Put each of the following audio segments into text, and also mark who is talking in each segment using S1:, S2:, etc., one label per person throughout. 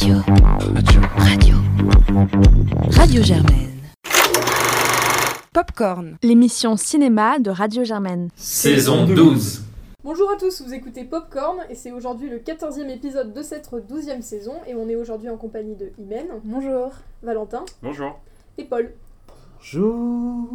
S1: Radio. Radio. Radio. Radio Germaine.
S2: Popcorn, l'émission cinéma de Radio Germaine.
S3: Saison 12.
S4: Bonjour à tous, vous écoutez Popcorn et c'est aujourd'hui le 14e épisode de cette 12e saison et on est aujourd'hui en compagnie de Imen. Bonjour. Valentin.
S5: Bonjour.
S4: Et Paul.
S6: Bonjour.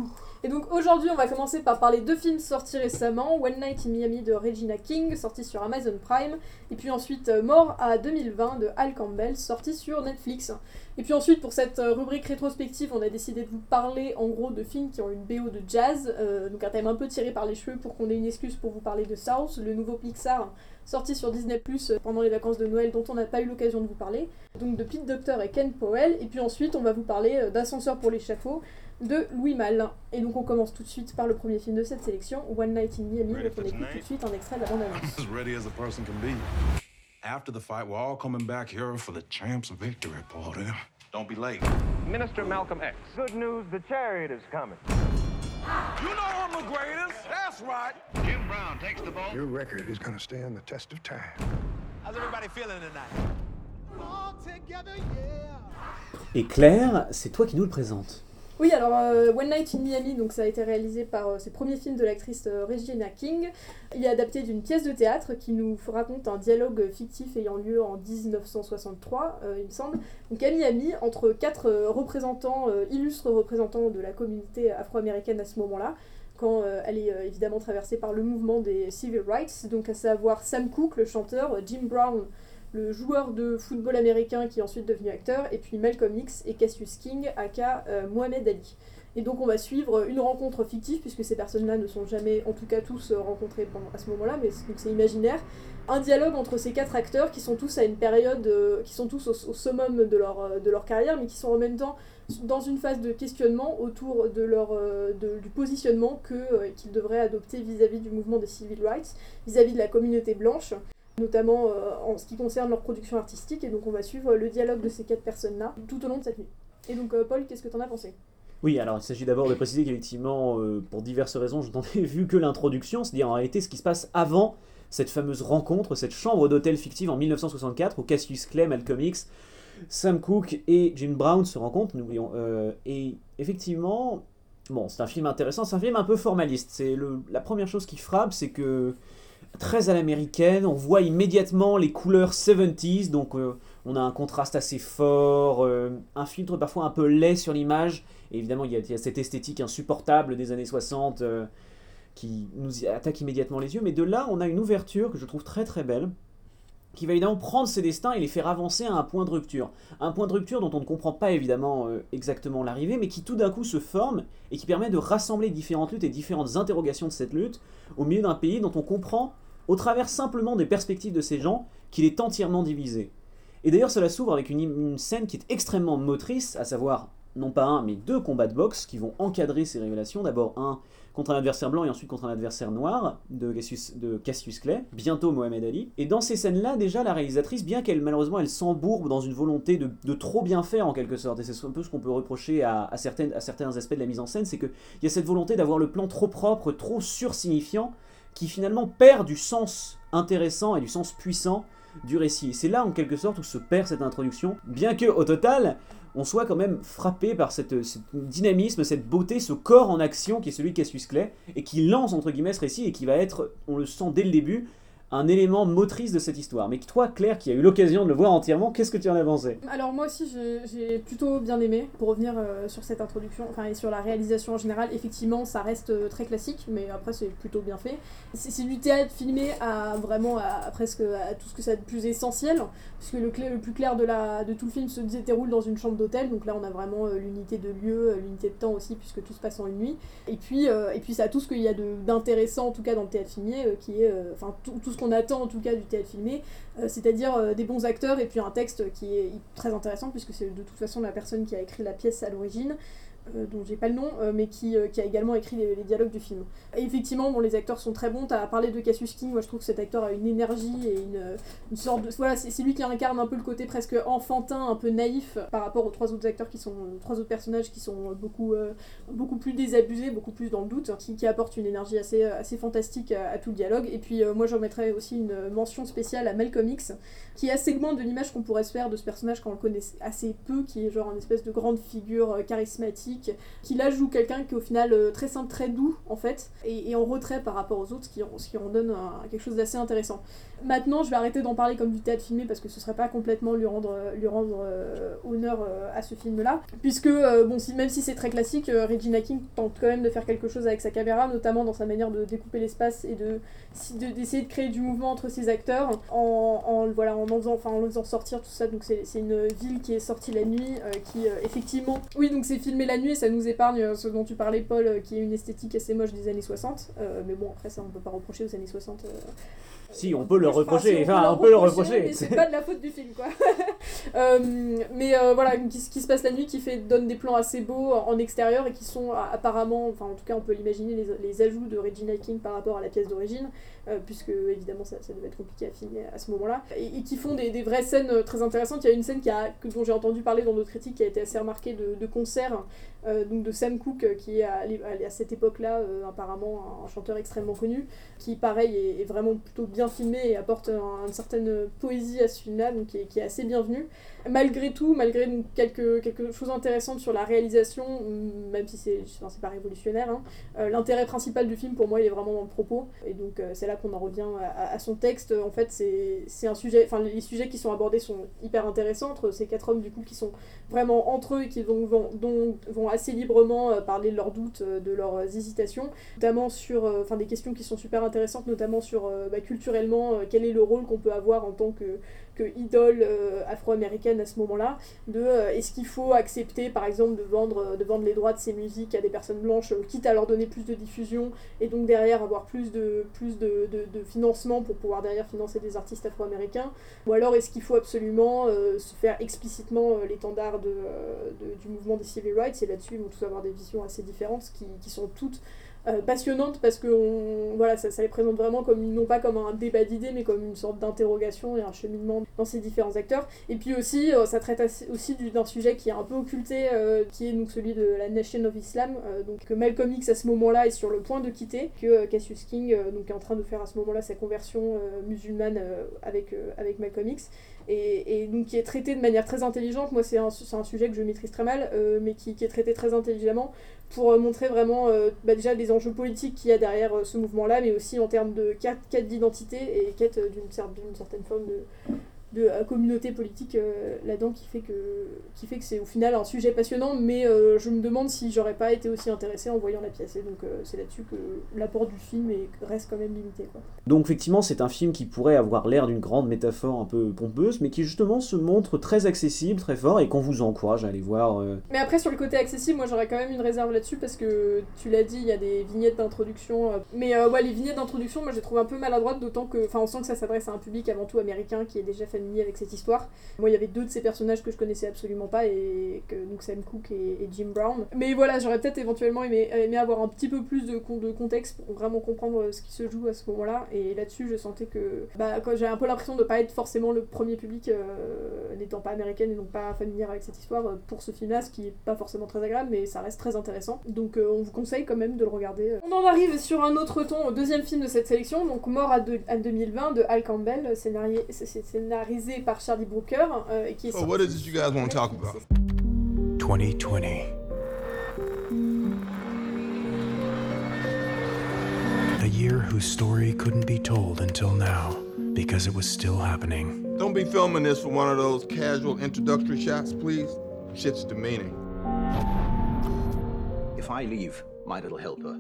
S4: Et donc aujourd'hui, on va commencer par parler de films sortis récemment. One Night in Miami de Regina King, sorti sur Amazon Prime, et puis ensuite euh, Mort à 2020 de Al Campbell, sorti sur Netflix. Et puis ensuite, pour cette euh, rubrique rétrospective, on a décidé de vous parler en gros de films qui ont une BO de jazz, euh, donc un thème un peu tiré par les cheveux pour qu'on ait une excuse pour vous parler de South, le nouveau Pixar sorti sur Disney Plus pendant les vacances de Noël dont on n'a pas eu l'occasion de vous parler, donc de Pete Docter et Ken Powell, et puis ensuite on va vous parler d'Ascenseur pour l'échafaud, de Louis Malle. Et donc on commence tout de suite par le premier film de cette sélection, One Night in Miami. Donc on écoute tout de suite un extrait de la bande-annonce.
S7: ready as a person can be. After the fight, we're all coming back here for the champs victory, Porter. Don't be late.
S8: Minister Malcolm X. Good news, the chariot is coming.
S7: You know I'm the greatest. That's right.
S8: Jim Brown takes the ball.
S9: Your record is going to stand the test of time.
S10: How's everybody feeling tonight?
S11: All together, yeah.
S6: Et Claire, c'est toi qui nous le présente.
S4: Oui, alors euh, One Night in Miami, donc ça a été réalisé par euh, le premier film de l'actrice euh, Regina King. Il est adapté d'une pièce de théâtre qui nous raconte un dialogue fictif ayant lieu en 1963, euh, il me semble. Donc à Miami, entre quatre représentants, illustres représentants de la communauté afro-américaine à ce moment-là, quand elle est évidemment traversée par le mouvement des civil rights, donc à savoir Sam Cooke, le chanteur, Jim Brown, le joueur de football américain qui est ensuite devenu acteur, et puis Malcolm X et Cassius King, aka euh, Mohamed Ali. Et donc on va suivre une rencontre fictive, puisque ces personnes-là ne sont jamais, en tout cas tous, euh, rencontrées à ce moment-là, mais c'est- imaginaire. Un dialogue entre ces quatre acteurs qui sont tous à une période, euh, qui sont tous au, au summum de leur, de leur carrière, mais qui sont en même temps dans une phase de questionnement autour de leur, de- du positionnement qu'ils devraient adopter vis-à-vis du mouvement des civil rights, vis-à-vis de la communauté blanche notamment euh, en ce qui concerne leur production artistique. Et donc on va suivre le dialogue de ces quatre personnes-là tout au long de cette nuit. Et donc euh, Paul, qu'est-ce que t'en as pensé?
S6: Oui, alors il s'agit d'abord de préciser qu'effectivement, euh, pour diverses raisons, je n'en ai vu que l'introduction, c'est-à-dire en réalité ce qui se passe avant cette fameuse rencontre, cette chambre d'hôtel fictive en 1964 où Cassius Clay, Malcolm X, Sam Cooke et Jim Brown se rencontrent, n'oublions. euh, et effectivement, bon, c'est un film intéressant, c'est un film un peu formaliste. C'est la première chose qui frappe, c'est que très à l'américaine, on voit immédiatement les couleurs 70s, donc euh, on a un contraste assez fort, euh, un filtre parfois un peu laid sur l'image, et évidemment il y, a, cette esthétique insupportable des années 60 euh, qui nous attaque immédiatement les yeux, mais de là on a une ouverture que je trouve très très belle, qui va évidemment prendre ses destins et les faire avancer à un point de rupture. Un point de rupture dont on ne comprend pas évidemment exactement l'arrivée, mais qui tout d'un coup se forme et qui permet de rassembler différentes luttes et différentes interrogations de cette lutte au milieu d'un pays dont on comprend, au travers simplement des perspectives de ces gens, qu'il est entièrement divisé. Et d'ailleurs, cela s'ouvre avec une, scène qui est extrêmement motrice, à savoir non pas un, mais deux combats de boxe qui vont encadrer ces révélations. D'abord un contre un adversaire blanc et ensuite contre un adversaire noir de Cassius, Clay, bientôt Mohamed Ali. Et dans ces scènes-là, déjà, la réalisatrice, bien qu'elle malheureusement elle s'embourbe dans une volonté de, trop bien faire en quelque sorte, et c'est un peu ce qu'on peut reprocher à, à certains aspects de la mise en scène, c'est qu'il y a cette volonté d'avoir le plan trop propre, trop sursignifiant, qui finalement perd du sens intéressant et du sens puissant du récit. C'est là en quelque sorte où se perd cette introduction, bien que au total, on soit quand même frappé par ce dynamisme, cette beauté, ce corps en action qui est celui de Cassius Clay, et qui lance entre guillemets ce récit et qui va être, on le sent dès le début, un élément motrice de cette histoire. Mais toi, Claire, qui a eu l'occasion de le voir entièrement, qu'est-ce que tu en as
S4: Alors moi aussi j'ai- plutôt bien aimé, pour revenir euh, sur cette introduction, enfin et sur la réalisation en général, effectivement ça reste euh, très classique, mais après c'est plutôt bien fait. C'est du théâtre filmé à vraiment à, à presque à tout ce que ça a de plus essentiel, puisque le, plus clair de, la, de tout le film se déroule dans une chambre d'hôtel, donc là on a vraiment euh, l'unité de lieu, l'unité de temps aussi, puisque tout se passe en une nuit. Et puis, et puis ça a tout ce qu'il y a d'intéressant en tout cas dans le théâtre filmé, qui est, enfin tout, tout ce qu'on attend en tout cas du théâtre filmé, euh, c'est-à-dire euh, des bons acteurs et puis un texte qui est très intéressant puisque c'est de toute façon la personne qui a écrit la pièce à l'origine. Euh, dont j'ai pas le nom, euh, mais qui, euh, qui, a également écrit les, dialogues du film. Effectivement, bon, les acteurs sont très bons. Tu as parlé de Cassius King, moi je trouve que cet acteur a une énergie et une, une sorte de. Voilà, c'est lui qui incarne un peu le côté presque enfantin, un peu naïf par rapport aux trois autres acteurs qui sont. trois autres personnages qui sont beaucoup, beaucoup plus désabusés, beaucoup plus dans le doute, qui, qui apportent une énergie assez, assez fantastique à, tout le dialogue. Et puis moi je remettrais aussi une mention spéciale à Malcolm X, qui est un segment de l'image qu'on pourrait se faire de ce personnage quand on le connaît assez peu, qui est genre une espèce de grande figure charismatique, qui là joue quelqu'un qui est au final très simple, très doux en fait, et, en retrait par rapport aux autres, ce qui, ce qui en donne quelque chose d'assez intéressant. Maintenant, je vais arrêter d'en parler comme du théâtre filmé parce que ce serait pas complètement lui rendre, lui rendre euh, honneur euh, à ce film-là, puisque euh, bon, même si c'est très classique, Regina King tente quand même de faire quelque chose avec sa caméra, notamment dans sa manière de découper l'espace et de d'essayer de, créer du mouvement entre ses acteurs en, voilà en en faisant en le faisant sortir tout ça donc c'est une ville qui est sortie la nuit qui effectivement oui donc c'est filmé la nuit et ça nous épargne ce dont tu parlais Paul qui est une esthétique assez moche des années 60 mais bon après ça on peut pas reprocher aux années 60
S6: si, on peut le reprocher, enfin, on, peut le reprocher.
S4: Mais c'est pas de la faute du film, quoi. euh, mais euh, voilà, ce qui se passe la nuit qui fait, donne des plans assez beaux en extérieur et qui sont apparemment, enfin, en tout cas, on peut l'imaginer, les, les, ajouts de Regina King par rapport à la pièce d'origine, euh, puisque évidemment, ça, ça, devait être compliqué à filmer à ce moment-là, et, et, qui font des, des, vraies scènes euh, très intéressantes. Il y a une scène qui a, dont j'ai entendu parler dans d'autres critiques qui a été assez remarquée de, de concert, euh, donc de Sam Cooke, qui est à, à, cette époque-là, apparemment, un, chanteur extrêmement connu, qui, pareil, est, est vraiment plutôt bien filmé et apporte un, une certaine poésie à ce film-là, donc qui est, qui est, assez bienvenue. Malgré tout, malgré donc, quelques, quelques choses intéressantes sur la réalisation, même si c'est enfin, pas révolutionnaire, hein, euh, l'intérêt principal du film pour moi il est vraiment dans le propos, et donc euh, c'est là qu'on en revient à, son texte. En fait, c'est un sujet, enfin les sujets qui sont abordés sont hyper intéressants entre ces quatre hommes du coup qui sont vraiment entre eux et qui vont, vont, assez librement euh, parler de leurs doutes, de leurs hésitations, notamment sur enfin des questions qui sont super intéressantes, notamment sur bah, culturellement quel est le rôle qu'on peut avoir en tant que que idole euh, afro-américaine à ce moment-là, de euh, est-ce qu'il faut accepter par exemple de vendre, de vendre les droits de ces musiques à des personnes blanches, euh, quitte à leur donner plus de diffusion et donc derrière avoir plus de, plus de, de, de financement pour pouvoir derrière financer des artistes afro-américains, ou alors est-ce qu'il faut absolument se faire explicitement l'étendard de, du mouvement des civil rights, et là-dessus ils vont tous avoir des visions assez différentes qui, qui sont toutes euh, passionnante parce que on, voilà, ça, ça, les présente vraiment comme non pas comme un débat d'idées mais comme une sorte d'interrogation et un cheminement dans ces différents acteurs. Et puis aussi euh, ça traite aussi d'un sujet qui est un peu occulté euh, qui est donc celui de la Nation of Islam donc que Malcolm X à ce moment-là est sur le point de quitter que Cassius King donc est en train de faire à ce moment-là sa conversion musulmane avec, avec Malcolm X. Et, et, donc qui est traité de manière très intelligente. Moi, c'est un, un, sujet que je maîtrise très mal, mais qui, est traité très intelligemment pour euh, montrer vraiment euh, bah déjà les enjeux politiques qu'il y a derrière ce mouvement-là, mais aussi en termes de quête, quête d'identité et quête d'une certaine forme de, de euh, communauté politique euh, là-dedans qui fait que qui fait que c'est au final un sujet passionnant mais euh, je me demande si j'aurais pas été aussi intéressée en voyant la pièce et donc euh, c'est là-dessus que l'apport du film est, reste quand même limité quoi.
S6: Donc effectivement c'est un film qui pourrait avoir l'air d'une grande métaphore un peu pompeuse mais qui justement se montre très accessible, très fort et qu'on vous encourage à aller voir.
S4: Mais après sur le côté accessible moi j'aurais quand même une réserve là-dessus parce que tu l'as dit il y a des vignettes d'introduction mais ouais les vignettes d'introduction moi je les trouve un peu maladroites d'autant que enfin on sent que ça s'adresse à un public avant tout américain qui est déjà familier avec cette histoire. Moi, il y avait deux de ces personnages que je connaissais absolument pas, et que, donc Sam Cooke et, Jim Brown. Mais voilà, j'aurais peut-être éventuellement aimé, avoir un petit peu plus de, contexte pour vraiment comprendre ce qui se joue à ce moment-là. Et là-dessus, je sentais que bah, j'ai un peu l'impression de pas être forcément le premier public, euh, n'étant pas américaine et donc pas familière avec cette histoire, euh, pour ce film-là, ce qui est pas forcément très agréable, mais ça reste très intéressant. Donc euh, on vous conseille quand même de le regarder. On en arrive sur un autre ton, au deuxième film de cette sélection, donc Mort à, de, à 2020 de Al Campbell, scénarisé, scénarisé par Charlie Brooker euh, et qui est
S7: so what is it you guys want to talk about?
S3: 2020 A year whose story couldn't be told until now because it was still happening.
S7: Don't be filming this for one of those casual introductory shots, please. Shit's demeaning.
S5: If I leave My Little Helper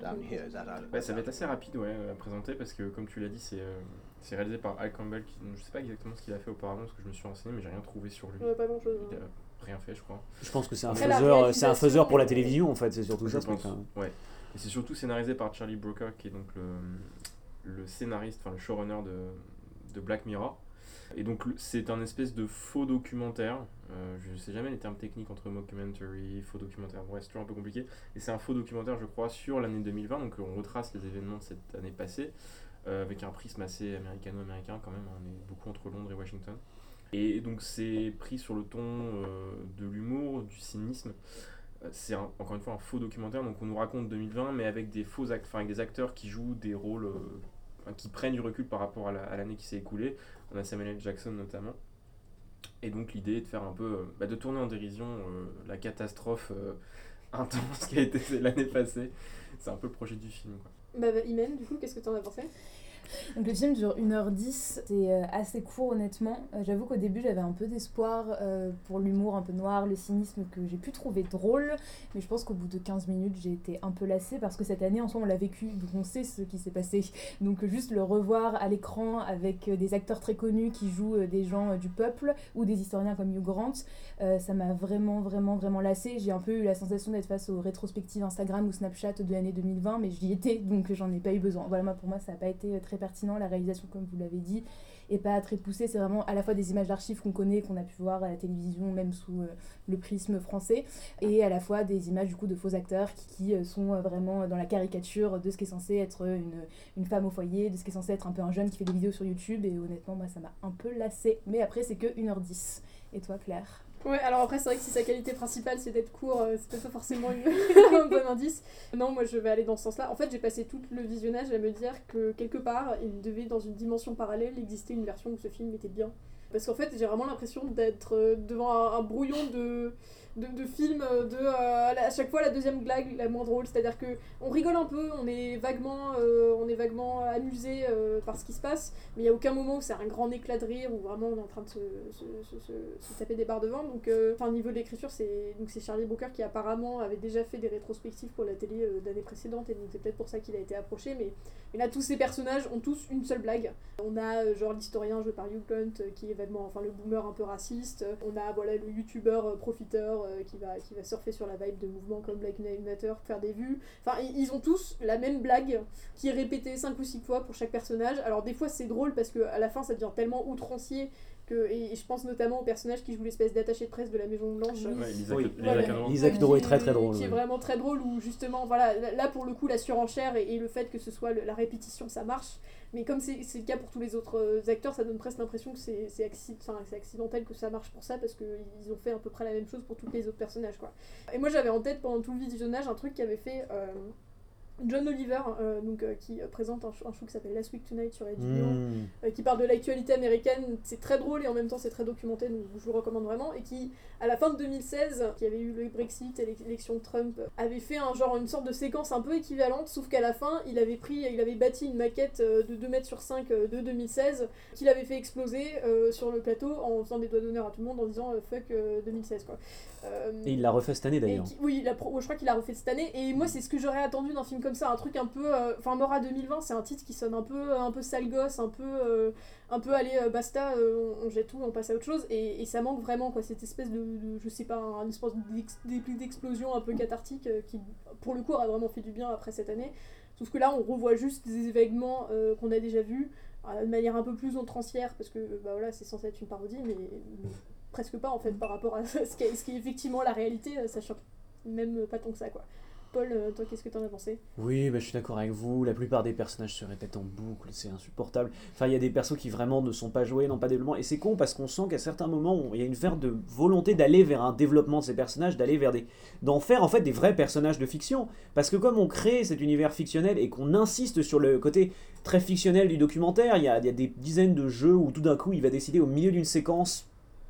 S4: down
S5: here, is that out
S12: bah, Ça va être assez rapide ouais, à présenter parce que, comme tu l'as dit, c'est euh, c'est réalisé par Al Campbell. Qui, je sais pas exactement ce qu'il a fait auparavant parce que je me suis renseigné, mais j'ai rien trouvé sur lui.
S4: Ouais, pas grand chose.
S12: Il a rien fait, je crois.
S6: Je pense que c'est un, faiseur, c'est un faiseur pour la télévision en fait, c'est surtout
S12: je
S6: ça.
S12: Pense, ouais. Et c'est surtout scénarisé par Charlie Brooker qui est donc le, le scénariste, enfin le showrunner de, de Black Mirror. Et donc c'est un espèce de faux documentaire. Euh, je sais jamais les termes techniques entre mockumentary, faux documentaire. Bon, c'est toujours un peu compliqué. Et c'est un faux documentaire, je crois, sur l'année 2020. Donc on retrace les événements de cette année passée avec un prisme assez américano-américain quand même. On est beaucoup entre Londres et Washington. Et donc c'est pris sur le ton euh, de l'humour, du cynisme. Euh, C'est encore une fois un faux documentaire, donc on nous raconte 2020, mais avec des faux act- enfin, avec des acteurs qui jouent des rôles, euh, qui prennent du recul par rapport à la- à l'année qui s'est écoulée. On a Samuel L. Jackson notamment. Et donc l'idée est de faire un peu, euh, bah, de tourner en dérision euh, la catastrophe euh, intense qui a été l'année passée. C'est un peu le projet du film.
S4: Bah, bah, Imen, du coup, qu'est-ce que t'en as pensé?
S13: Donc le film dure 1h10, c'est euh, assez court honnêtement. Euh, J'avoue qu'au début j'avais un peu d'espoir euh, pour l'humour un peu noir, le cynisme que j'ai pu trouver drôle, mais je pense qu'au bout de 15 minutes j'ai été un peu lassée parce que cette année en soi on l'a vécu, donc on sait ce qui s'est passé. Donc juste le revoir à l'écran avec des acteurs très connus qui jouent des gens du peuple ou des historiens comme Hugh Grant, ça m'a vraiment vraiment vraiment lassée. J'ai un peu eu la sensation d'être face aux rétrospectives Instagram ou Snapchat de l'année 2020, mais j'y étais donc j'en ai pas eu besoin. Voilà, moi, pour moi ça n'a pas été euh, très pertinent, la réalisation comme vous l'avez dit est pas très poussée, c'est vraiment à la fois des images d'archives qu'on connaît, qu'on a pu voir à la télévision, même sous euh, le prisme français, et à la fois des images du coup de faux acteurs qui, qui, euh, sont euh, vraiment dans la caricature de ce qui est censé être une, une femme au foyer, de ce qui est censé être un peu un jeune qui fait des vidéos sur YouTube, et honnêtement moi ça m'a un peu lassé, mais après c'est que 1h10. Et toi Claire?
S4: Ouais, alors après, c'est vrai que si sa qualité principale c'est d'être court, euh, c'est peut-être pas forcément une- un bon indice. Non, moi je vais aller dans ce sens-là. En fait, j'ai passé tout le visionnage à me dire que quelque part, il devait, dans une dimension parallèle, exister une version où ce film était bien. Parce qu'en fait, j'ai vraiment l'impression d'être euh, devant un, un brouillon de, de, films, euh, de euh, à chaque fois la deuxième blague la moins drôle. C'est-à-dire que on rigole un peu, on est vaguement, euh, on est vaguement amusé par ce qui se passe, mais il n'y a aucun moment où c'est un grand éclat de rire, où vraiment on est en train de se, se, se, taper des barres devant. Donc, enfin, au niveau de l'écriture, c'est donc c'est Charlie Brooker qui apparemment avait déjà fait des rétrospectives pour la télé d'années précédentes, et donc c'est peut-être pour ça qu'il a été approché. Mais, mais là, tous ces personnages ont tous une seule blague. On a genre l'historien joué par Hugh euh, qui est vaguement, enfin le boomer un peu raciste. On a voilà le youtubeur euh, euh, qui va qui va surfer sur la vibe de mouvements comme Black Lives Matter, faire des vues. Enfin, ils ont tous la même blague qui est répétée 5 ou 6 fois pour chaque personnage. Alors des fois c'est drôle parce que à la fin ça devient tellement outrancier que et, et je pense notamment au personnage qui joue l'espèce d'attaché de presse de la Maison Blanche.
S12: Ouais. Lisa Kudrow
S6: est très très drôle.
S4: Qui est vraiment très drôle où justement, voilà, là- là pour le coup la surenchère et, et le fait que ce soit le- la répétition ça marche. Mais comme c'est le cas pour tous les autres euh, acteurs, ça donne presque l'impression que c'est c'est acci- enfin, c'est accidentel que ça marche pour ça parce qu'ils ont fait à peu près la même chose pour tous les autres personnages. quoi. Et moi j'avais en tête pendant tout le visionnage un truc qui avait fait euh, John Oliver, euh, donc, euh, qui euh, présente un, sh- un show qui s'appelle Last Week Tonight sur HBO
S6: Mmh.
S4: euh, qui parle de l'actualité américaine. C'est très drôle et en même temps c'est très documenté, donc je vous le recommande vraiment. Et qui, à la fin de 2016, qui avait eu le Brexit et l'élection de Trump, avait fait un genre une sorte de séquence un peu équivalente, sauf qu'à la fin, il avait pris, il avait bâti une maquette de 2 mètres sur 5 euh, de 2016 qu'il avait fait exploser sur le plateau en faisant des doigts d'honneur à tout le monde en disant fuck euh, 2016 quoi.
S6: Et il l'a refait cette année d'ailleurs.
S4: oui, la pro- je crois qu'il a refait cette année. Et moi, c'est ce que j'aurais attendu d'un film comme ça, un truc un peu. euh, Enfin, Mora 2020, c'est un titre qui sonne un peu, un peu sale gosse, un peu, euh, un peu allez euh, basta, euh, on, jette tout, on passe à autre chose. Et, ça manque vraiment quoi, cette espèce de, je sais pas, un espèce d'explosion un peu cathartique euh, qui, pour le coup, a vraiment fait du bien après cette année. Sauf que là, on revoit juste des événements euh, qu'on a déjà vus euh, de manière un peu plus outrancière parce que bah voilà, c'est censé être une parodie, mais, presque pas en fait par rapport à ce qui est, ce qui est effectivement la réalité, euh, ça choque même pas tant que ça quoi. Paul, euh, toi qu'est-ce que t'en as pensé?
S6: Oui, bah, je suis d'accord avec vous. La plupart des personnages se répètent en boucle, c'est insupportable. Enfin, il y a des persos qui vraiment ne sont pas joués, n'ont pas de développement. Et c'est con parce qu'on sent qu'à certains moments, il y a une faire de volonté d'aller vers un développement de ces personnages, d'aller vers des. d'en faire en fait des vrais personnages de fiction. Parce que comme on crée cet univers fictionnel et qu'on insiste sur le côté très fictionnel du documentaire, il y a, il y a des dizaines de jeux où tout d'un coup il va décider au milieu d'une séquence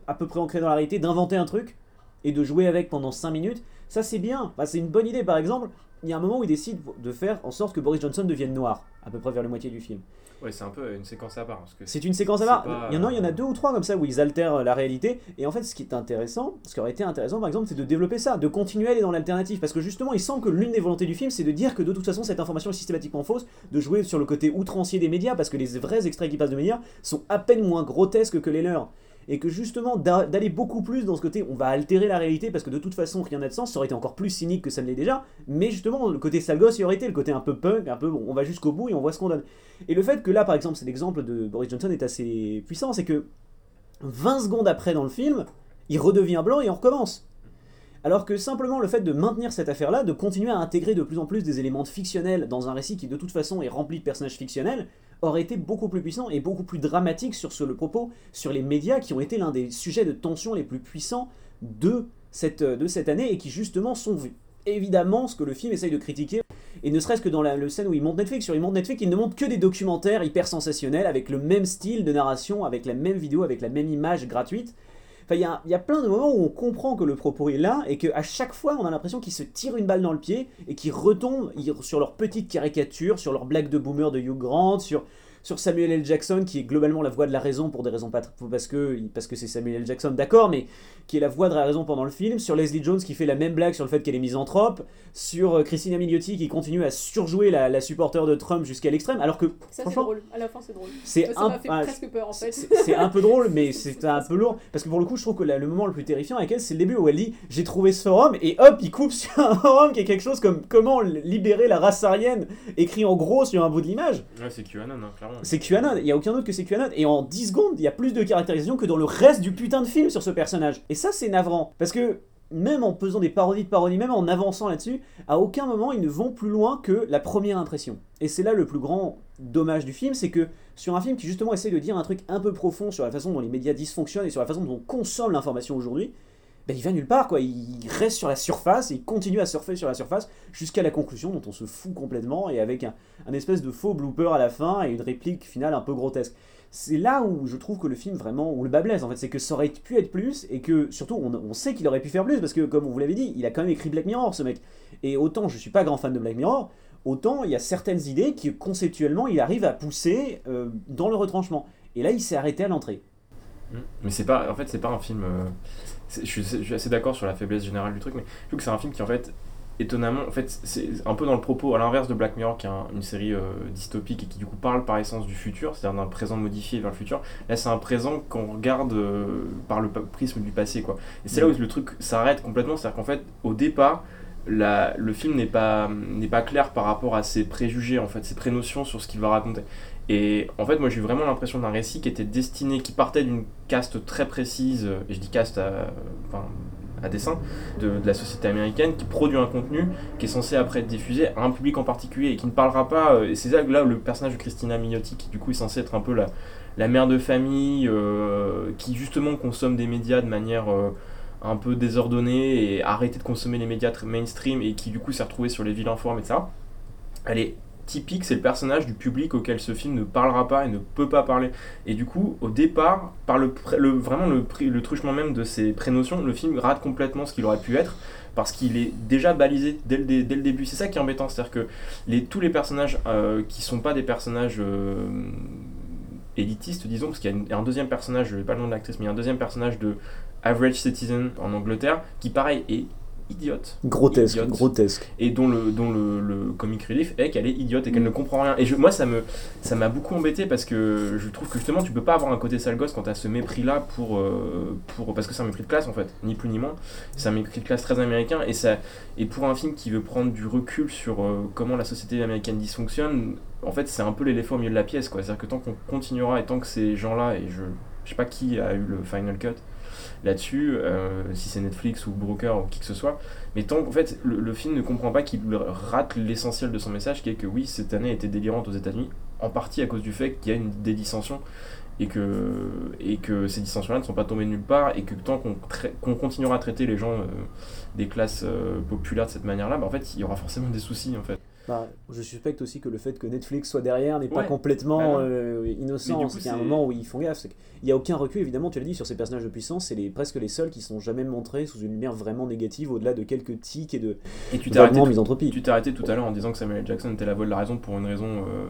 S6: à peu près ancrée dans la réalité d'inventer un truc et de jouer avec pendant 5 minutes. Ça c'est bien, Enfin, c'est une bonne idée par exemple. Il y a un moment où il décide de faire en sorte que Boris Johnson devienne noir, à peu près vers la moitié du film.
S12: Ouais, c'est un peu une séquence à part.
S6: C'est une séquence à part.
S12: pas-
S6: Il y en a, il y en a deux ou trois comme ça où ils altèrent la réalité. Et en fait, ce qui est intéressant, ce qui aurait été intéressant par exemple, c'est de développer ça, de continuer à aller dans l'alternative. Parce que justement, il semble que l'une des volontés du film, c'est de dire que de toute façon, cette information est systématiquement fausse, de jouer sur le côté outrancier des médias, parce que les vrais extraits qui passent de médias sont à peine moins grotesques que les leurs. Et que justement d'aller beaucoup plus dans ce côté on va altérer la réalité parce que de toute façon rien n'a de sens, ça aurait été encore plus cynique que ça ne l'est déjà, mais justement le côté sale gosse il aurait été le côté un peu punk, un peu bon, on va jusqu'au bout et on voit ce qu'on donne. Et le fait que là par exemple cet exemple de Boris Johnson est assez puissant, c'est que 20 secondes après dans le film, il redevient blanc et on recommence. Alors que simplement le fait de maintenir cette affaire-là, de continuer à intégrer de plus en plus des éléments fictionnels dans un récit qui de toute façon est rempli de personnages fictionnels, aurait été beaucoup plus puissant et beaucoup plus dramatique sur ce, le propos sur les médias qui ont été l'un des sujets de tension les plus puissants de cette, année et qui justement sont vus. Évidemment, ce que le film essaye de critiquer, et ne serait-ce que dans la le scène où il monte Netflix, sur il monte Netflix, il ne montre que des documentaires hyper sensationnels avec le même style de narration, avec la même vidéo, avec la même image gratuite, il y, a, plein de moments où on comprend que le propos est là et qu'à chaque fois on a l'impression qu'ils se tirent une balle dans le pied et qu'ils retombent sur leur petite caricature, sur leur blague de boomer de Hugh Grant, sur, sur Samuel L. Jackson, qui est globalement la voix de la raison pour des raisons pas parce que parce que c'est Samuel L. Jackson, d'accord, mais qui est la voix de la raison pendant le film, sur Leslie Jones qui fait la même blague sur le fait qu'elle est misanthrope, sur euh, Christina Milioti qui continue à surjouer la, la supporter de Trump jusqu'à l'extrême, alors que
S4: ça c'est drôle. À la fin c'est drôle.
S6: C'est
S4: un, fait presque peur en fait.
S6: C'est un peu drôle, mais c'est un peu lourd parce que pour le coup je trouve que le moment le plus terrifiant avec elle c'est le début où elle dit j'ai trouvé ce forum et hop il coupe sur un forum qui est quelque chose comme comment libérer la race aryenne écrit en gros sur un bout de l'image.
S12: Ouais c'est QAnon hein, clairement.
S6: C'est QAnon, il y a aucun autre que c'est QAnon et en 10 secondes il y a plus de caractérisation que dans le reste du putain de film sur ce personnage. Et ça, c'est navrant. Parce que même en faisant des parodies de parodies, même en avançant là-dessus, à aucun moment ils ne vont plus loin que la première impression. Et c'est là le plus grand dommage du film, c'est que sur un film qui justement essaie de dire un truc un peu profond sur la façon dont les médias dysfonctionnent et sur la façon dont on consomme l'information aujourd'hui, ben il va nulle part quoi, il reste sur la surface et il continue à surfer sur la surface jusqu'à la conclusion dont on se fout complètement et avec un, espèce de faux blooper à la fin et une réplique finale un peu grotesque c'est là où je trouve que le film vraiment, où le bas blesse en fait, c'est que ça aurait pu être plus et que surtout on, sait qu'il aurait pu faire plus parce que comme on vous l'avait dit, il a quand même écrit Black Mirror ce mec. Et autant je suis pas grand fan de Black Mirror, autant il y a certaines idées qui conceptuellement il arrive à pousser euh, dans le retranchement. Et là il s'est arrêté à l'entrée.
S12: Mais c'est pas, en fait c'est pas un film. Euh, je, suis, je, suis, assez d'accord sur la faiblesse générale du truc, mais je trouve que c'est un film qui en fait étonnamment, en fait, c'est un peu dans le propos, à l'inverse de Black Mirror, qui est une série euh, dystopique et qui du coup parle par essence du futur, c'est-à-dire d'un présent modifié vers le futur. Là, c'est un présent qu'on regarde euh, par le prisme du passé, quoi. Et c'est là où le truc s'arrête complètement, c'est-à-dire qu'en fait, au départ, la, le film n'est pas, n'est pas clair par rapport à ses préjugés, en fait, ses prénotions sur ce qu'il va raconter. Et en fait, moi j'ai eu vraiment l'impression d'un récit qui était destiné, qui partait d'une caste très précise, et je dis caste à, dessin de, la société américaine qui produit un contenu qui est censé après être diffusé à un public en particulier et qui ne parlera pas. Euh, et c'est là, où le personnage de Christina Mignotti, qui du coup est censé être un peu la, la mère de famille, euh, qui justement consomme des médias de manière euh, un peu désordonnée et arrêter de consommer les médias mainstream et qui du coup s'est retrouvée sur les villes informes, etc. Elle est typique, c'est le personnage du public auquel ce film ne parlera pas et ne peut pas parler. Et du coup, au départ, par le, le vraiment le, truchement même de ces prénotions, le film rate complètement ce qu'il aurait pu être parce qu'il est déjà balisé dès le, début. C'est ça qui est embêtant, c'est-à-dire que tous les personnages euh, qui sont pas des personnages euh, élitistes, disons, parce qu'il y a un deuxième personnage, je vais pas le nom de l'actrice, mais il y a un deuxième personnage de Average Citizen en Angleterre qui, pareil, est idiote.
S6: Grotesque, grotesque.
S12: Et dont le, dont le, le comic relief est qu'elle est idiote et qu'elle mm. ne comprend rien. Et je, moi, ça me ça m'a beaucoup embêté parce que je trouve que justement, tu peux pas avoir un côté sale gosse quand tu as ce mépris-là pour, euh, pour. Parce que c'est un mépris de classe en fait, ni plus ni moins. C'est un mépris de classe très américain. Et, ça, et pour un film qui veut prendre du recul sur euh, comment la société américaine dysfonctionne, en fait, c'est un peu l'éléphant au milieu de la pièce. C'est-à-dire que tant qu'on continuera et tant que ces gens-là, et je, je sais pas qui a eu le final cut, là-dessus, euh, si c'est Netflix ou Broker ou qui que ce soit. Mais tant qu'en fait, le, film ne comprend pas qu'il rate l'essentiel de son message, qui est que oui, cette année était délirante aux États-Unis, en partie à cause du fait qu'il y a une, des dissensions et que, et que ces dissensions-là ne sont pas tombées nulle part et que tant qu'on continuera à traiter les gens euh, des classes euh, populaires de cette manière-là, bah, en fait, il y aura forcément des soucis en fait.
S6: Bah, je suspecte aussi que le fait que Netflix soit derrière n'est pas complètement bah euh, innocent. Il y a un moment où ils font gaffe. Il n'y a aucun recul, évidemment, tu l'as dit, sur ces personnages de puissance. C'est les, presque les seuls qui sont jamais montrés sous une lumière vraiment négative, au-delà de quelques tics et de
S12: et tu t'es arrêté, tu t'es arrêté tout à l'heure en disant que Samuel. Jackson était la voix de la raison pour une raison, euh,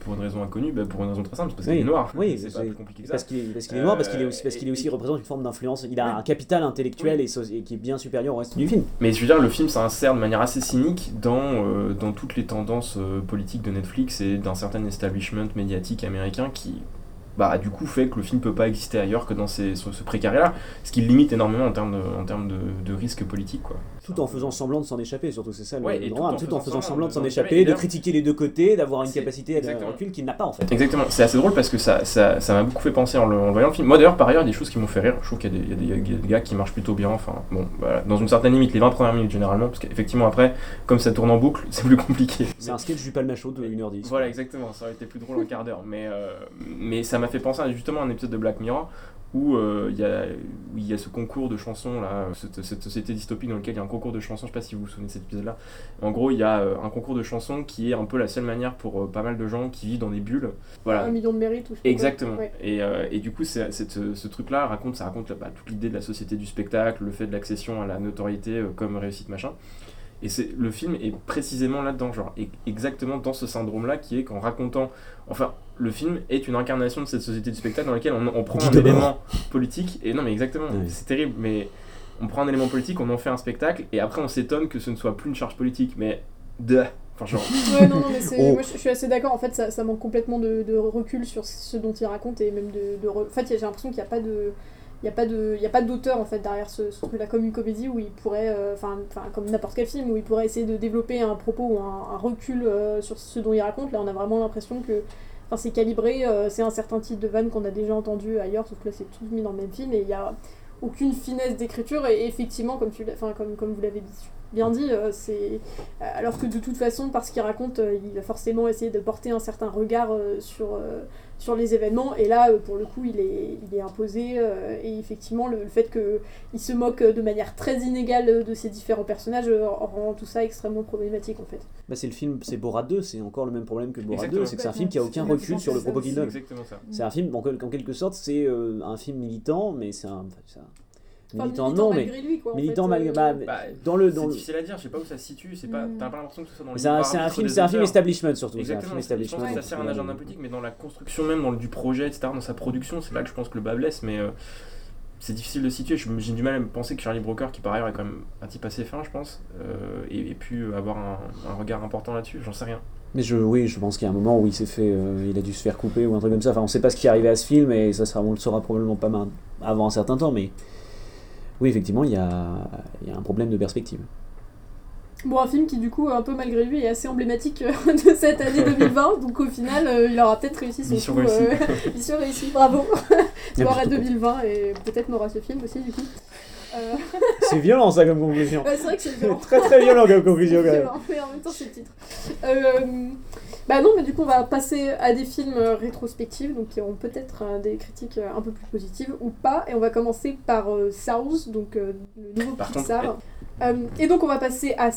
S12: pour une raison inconnue, bah, pour une raison très simple, parce qu'il est noir.
S6: Oui, c'est pas plus compliqué que ça. Parce qu'il est, noir, parce qu'il est aussi, parce qu'il est aussi représente une forme d'influence. Il a un capital intellectuel et, qui est bien supérieur au reste du film.
S12: Mais je veux dire, le film s'insère de manière assez cynique dans, euh, dans toutes les tendances euh, politique de Netflix et d'un certain establishment médiatique américain qui bah, du coup fait que le film peut pas exister ailleurs que dans ces, ce, précaré-là, ce qui limite énormément en termes de, en termes de risque politique. Quoi.
S6: Tout en faisant semblant de s'en échapper, surtout, c'est ça le,
S12: Ouais, tout en
S6: Tout,
S12: faisant
S6: en faisant
S12: semblant
S6: de s'en
S12: de
S6: échapper, de critiquer les deux côtés, d'avoir une capacité à
S12: exactement.
S6: recul qu'il n'a pas en fait.
S12: Exactement, c'est assez drôle parce que ça ça ça m'a beaucoup fait penser en le, en voyant le film. Moi d'ailleurs, par ailleurs, il y a des choses qui m'ont fait rire. Je trouve qu'il y, a des- y y a gars qui marchent plutôt bien, enfin bon, voilà, dans une certaine limite, les 20 premières minutes généralement, parce qu'effectivement après, comme ça tourne en boucle, c'est plus compliqué.
S6: C'est un sketch du Palmacho de 1h10.
S12: Voilà, exactement, ça aurait été plus drôle un quart d'heure. Mais, euh, mais ça m'a fait penser à, justement à un épisode de Black Mirror où euh, il y, a, où y a ce concours de chansons, là, cette, cette société dystopique dans laquelle il y a un concours de chansons, je sais pas si vous vous souvenez de cet épisode-là. En gros, il y a euh, un concours de chansons qui est un peu la seule manière pour euh, pas mal de gens qui vivent dans des bulles. Voilà.
S4: Un million de mérites ou je.
S12: Exactement.
S4: Ouais.
S12: Et, euh, et du coup, c'est, ce, truc-là raconte, ça raconte bah, toute l'idée de la société du spectacle, le fait de l'accession à la notoriété euh, comme réussite machin. Et c'est le film est précisément là-dedans, genre et exactement dans ce syndrome-là qui est qu'en racontant, enfin, le film est une incarnation de cette société du spectacle dans laquelle on, on prend un élément politique et non mais exactement, c'est terrible, mais on prend un élément politique, on en fait un spectacle et après on s'étonne que ce ne soit plus une charge politique, mais de, enfin genre.
S4: Ouais, non, non, mais c'est-
S6: Oh.
S4: moi je je suis assez d'accord. En fait, ça, ça manque complètement de, de recul sur ce dont il raconte et même de. de re- En fait, j'ai l'impression qu'il n'y a pas de. Il n'y a pas d'auteur en fait derrière ce, ce truc-là, comme une comédie où il pourrait, euh, enfin, comme n'importe quel film où il pourrait essayer de développer un propos ou un, recul euh, sur ce dont il raconte. Là, on a vraiment l'impression que, c'est calibré, euh, c'est un certain type de vanne qu'on a déjà entendu ailleurs, sauf que là, c'est tout mis dans le même film et il y a aucune finesse d'écriture et effectivement, comme tu, comme, comme vous l'avez bien dit, c'est alors que de toute façon, parce qu'il raconte, il va forcément essayer de porter un certain regard sur, sur les événements. Et là, euh, pour le coup, il est, il est imposé. euh, et effectivement, le, le fait qu'il se moque de manière très inégale de ses différents personnages euh, rend tout ça extrêmement problématique en fait.
S6: Bah, c'est le film, c'est Borat 2, c'est encore le même problème que Borat
S12: Exactement.
S6: 2, c'est que c'est un film qui a aucun recul sur le propos qu'il
S12: C'est
S6: donne.
S12: exactement ça.
S6: C'est un film, en, quel- en quelque sorte, c'est euh, un film militant, mais c'est un. enfin, c'est un-
S4: Enfin,
S6: militant,
S4: militant
S6: non, mais.
S4: malgré lui, quoi, en
S6: militant
S4: fait,
S6: malgré.
S4: euh,
S6: bah,
S12: Bah,
S6: dans le. Dans
S12: c'est
S6: le...
S12: difficile à dire, je sais pas où ça se situe, c'est pas,
S4: Mm.
S12: t'as pas l'impression que ce soit dans le
S6: C'est un, c'est un film, c'est un film establishment surtout. C'est un
S12: Exactement,
S6: film
S12: je
S6: establishment.
S12: pense que ça sert un
S6: euh,
S12: agenda politique, mais dans la construction même, dans le, du projet, etc., dans sa production, c'est là que je pense que le bas blesse, mais euh, c'est difficile de situer. Je- J'ai du mal à me penser que Charlie Brooker, qui par ailleurs est quand même un type assez fin, je pense, euh, ait, ait pu avoir un, un regard important là-dessus, j'en sais rien.
S6: Mais je, oui, je pense qu'il y a un moment où il s'est fait, euh, il a dû se faire couper ou un truc comme ça. Enfin, on sait pas ce qui est arrivé à ce film et ça sera, on le saura probablement pas avant un certain temps. Mais oui, effectivement, il y a, il y a un problème de perspective.
S4: Bon, un film qui, du coup, un peu malgré lui, est assez emblématique euh, de cette année 2020. donc, au final, euh, il aura peut-être réussi son
S12: Mission
S4: coup.
S12: réussie.
S4: euh, mission réussie, bravo.
S6: Plutôt pas.
S4: 2020 et peut-être n'aura ce film aussi, du coup. Euh,
S6: C'est violent ça comme conclusion.
S4: c'est vrai que c'est violent.
S6: très très violent comme conclusion quand même.
S4: Violent, mais en même temps, c'est le titre. Euh, bah non, mais du coup, on va passer à des films euh, rétrospectifs, donc qui auront peut-être euh, des critiques un peu plus positives ou pas. Et on va commencer par euh, Saw, donc euh, le nouveau
S12: Par
S4: Pixar.
S12: contre,
S4: Euh, et donc on va passer à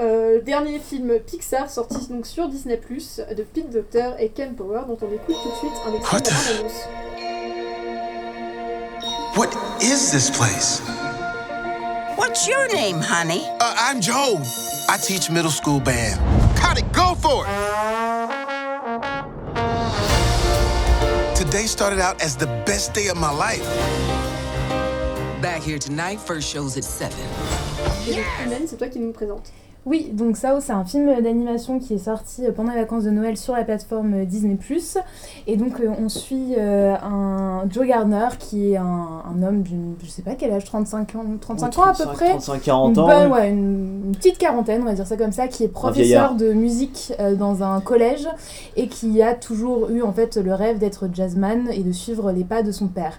S4: euh, dernier film Pixar sorti donc sur Disney+, de Pete Docter et Ken Power, dont on écoute tout de suite un extrait
S10: What
S4: de.
S10: What is this place?
S14: What's your name, honey?
S10: Uh, I'm Joe. I teach middle school band. Got it, go for it! Today started out as the best day of my life.
S14: Back here tonight, first show's at 7.
S4: Et donc Imen, c'est toi qui nous présente.
S13: Oui, donc Sao, c'est un film d'animation qui est sorti euh, pendant les vacances de Noël sur la plateforme euh, Disney+. Et donc euh, on suit euh, un Joe Gardner qui est un, un homme d'une, je sais pas quel âge, 35 ans, 35 ans à peu
S6: 35,
S13: près.
S6: 35, 40
S13: Une
S6: ans.
S13: bonne-
S6: ouais.
S13: une, une petite quarantaine, on va dire ça comme ça, qui est professeur de musique euh, dans un collège et qui a toujours eu en fait le rêve d'être jazzman et de suivre les pas de son père.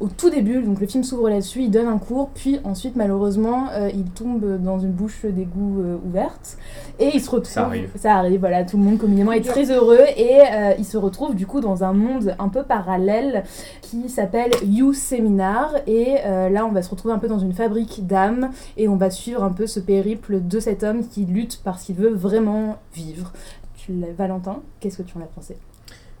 S13: Au tout début, donc le film s'ouvre là-dessus, il donne un cours, puis ensuite malheureusement il tombe dans une bouche d'égout euh, ouverte et il se retrouve.
S12: Ça arrive.
S13: Ça arrive, voilà, tout le monde communément est très heureux et euh, il se retrouve du coup dans un monde un peu parallèle qui s'appelle You Seminar et euh, là on va se retrouver un peu dans une fabrique d'âmes et on va suivre un peu ce périple de cet homme qui lutte parce qu'il veut vraiment vivre. Valentin, qu'est-ce que tu en as pensé?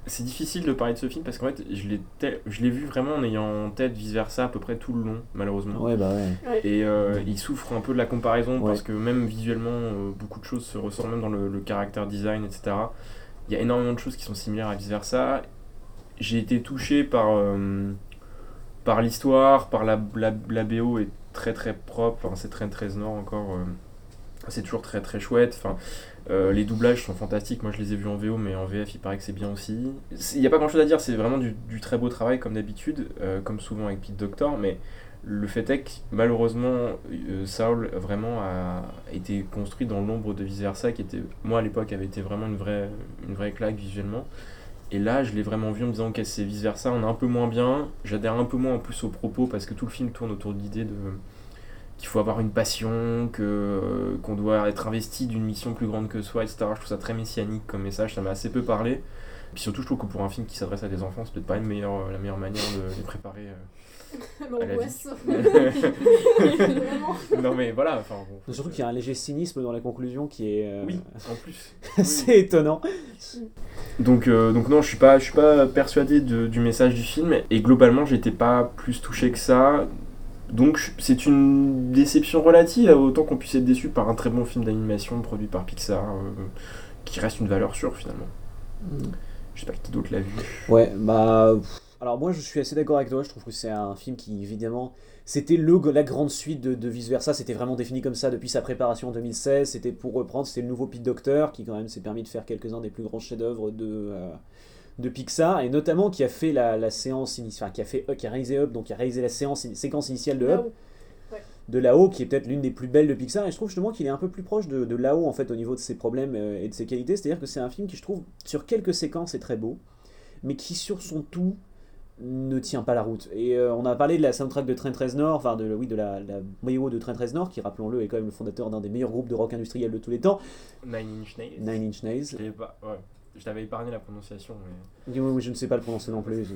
S12: C'est difficile de parler de ce film parce qu'en fait, je l'ai tel- je l'ai vu vraiment en ayant en tête vice-versa à peu près tout le long, malheureusement.
S6: Ouais, bah ouais.
S12: Et euh, il souffre un peu de la comparaison
S6: Ouais.
S12: parce que même visuellement, euh, beaucoup de choses se ressortent, même dans le, le caractère design, etc. Il y a énormément de choses qui sont similaires à vice-versa. J'ai été touché par, euh, par l'histoire, par la, la, la BO est très très propre, enfin, c'est très très nord encore. euh. c'est toujours très très chouette. Enfin, euh, les doublages sont fantastiques. Moi, je les ai vus en VO, mais en VF, il paraît que c'est bien aussi. Il n'y a pas grand chose à dire. C'est vraiment du, très beau travail, comme d'habitude, euh, comme souvent avec Pete Doctor. Mais le fait est que, malheureusement, euh, Saul vraiment a été construit dans l'ombre de Vice Versa, qui était, moi à l'époque, avait été vraiment une vraie, une vraie claque visuellement. Et là, je l'ai vraiment vu en me disant, ok, c'est vice versa, on est un peu moins bien. J'adhère un peu moins en plus aux propos parce que tout le film tourne autour de l'idée de qu'il faut avoir une passion, que qu'on doit être investi d'une mission plus grande que soi, etc. Je trouve ça très messianique comme message, ça m'a assez peu parlé. Puis surtout, je trouve que pour un film qui s'adresse à des enfants, c'est peut-être pas une meilleure, la meilleure manière de les préparer.
S4: L'angoisse.
S12: non mais voilà. Enfin,
S6: bon, surtout qu'il y a un léger cynisme dans la conclusion qui est. Euh...
S12: Oui, en plus.
S6: c'est étonnant.
S12: Donc, euh, donc non, je suis pas, je suis pas persuadé de, du message du film et globalement, j'étais pas plus touché que ça. Donc c'est une déception relative, autant qu'on puisse être déçu par un très bon film d'animation produit par Pixar, euh, qui reste une valeur sûre finalement. Mm. Je sais pas qui d'autre l'a vu.
S6: Ouais, bah. Alors moi je suis assez d'accord avec toi, je trouve que c'est un film qui évidemment c'était le la grande suite de, de vice versa, c'était vraiment défini comme ça depuis sa préparation en 2016, c'était pour reprendre, c'était le nouveau Pete Doctor qui quand même s'est permis de faire quelques-uns des plus grands chefs-d'œuvre de, euh, de Pixar et notamment qui a fait la, la séance initiale, enfin qui a fait qui a réalisé Up, donc qui a réalisé la séance séquence initiale de Up. De là-haut, qui est peut-être l'une des plus belles de Pixar, et je trouve justement qu'il est un peu plus proche de, de là-haut en fait au niveau de ses problèmes euh, et de ses qualités. C'est-à-dire que c'est un film qui, je trouve, sur quelques séquences est très beau, mais qui sur son tout ne tient pas la route. Et euh, on a parlé de la soundtrack de Train 13 Nord, enfin de, oui, de la, la de Train 13 Nord, qui rappelons-le est quand même le fondateur d'un des meilleurs groupes de rock industriel de tous les temps.
S12: Nine Inch Nails.
S6: Nine Inch Nails.
S12: Je, pas, ouais. Je t'avais épargné la prononciation.
S6: Mais... Oui, je ne sais pas le prononcer non plus.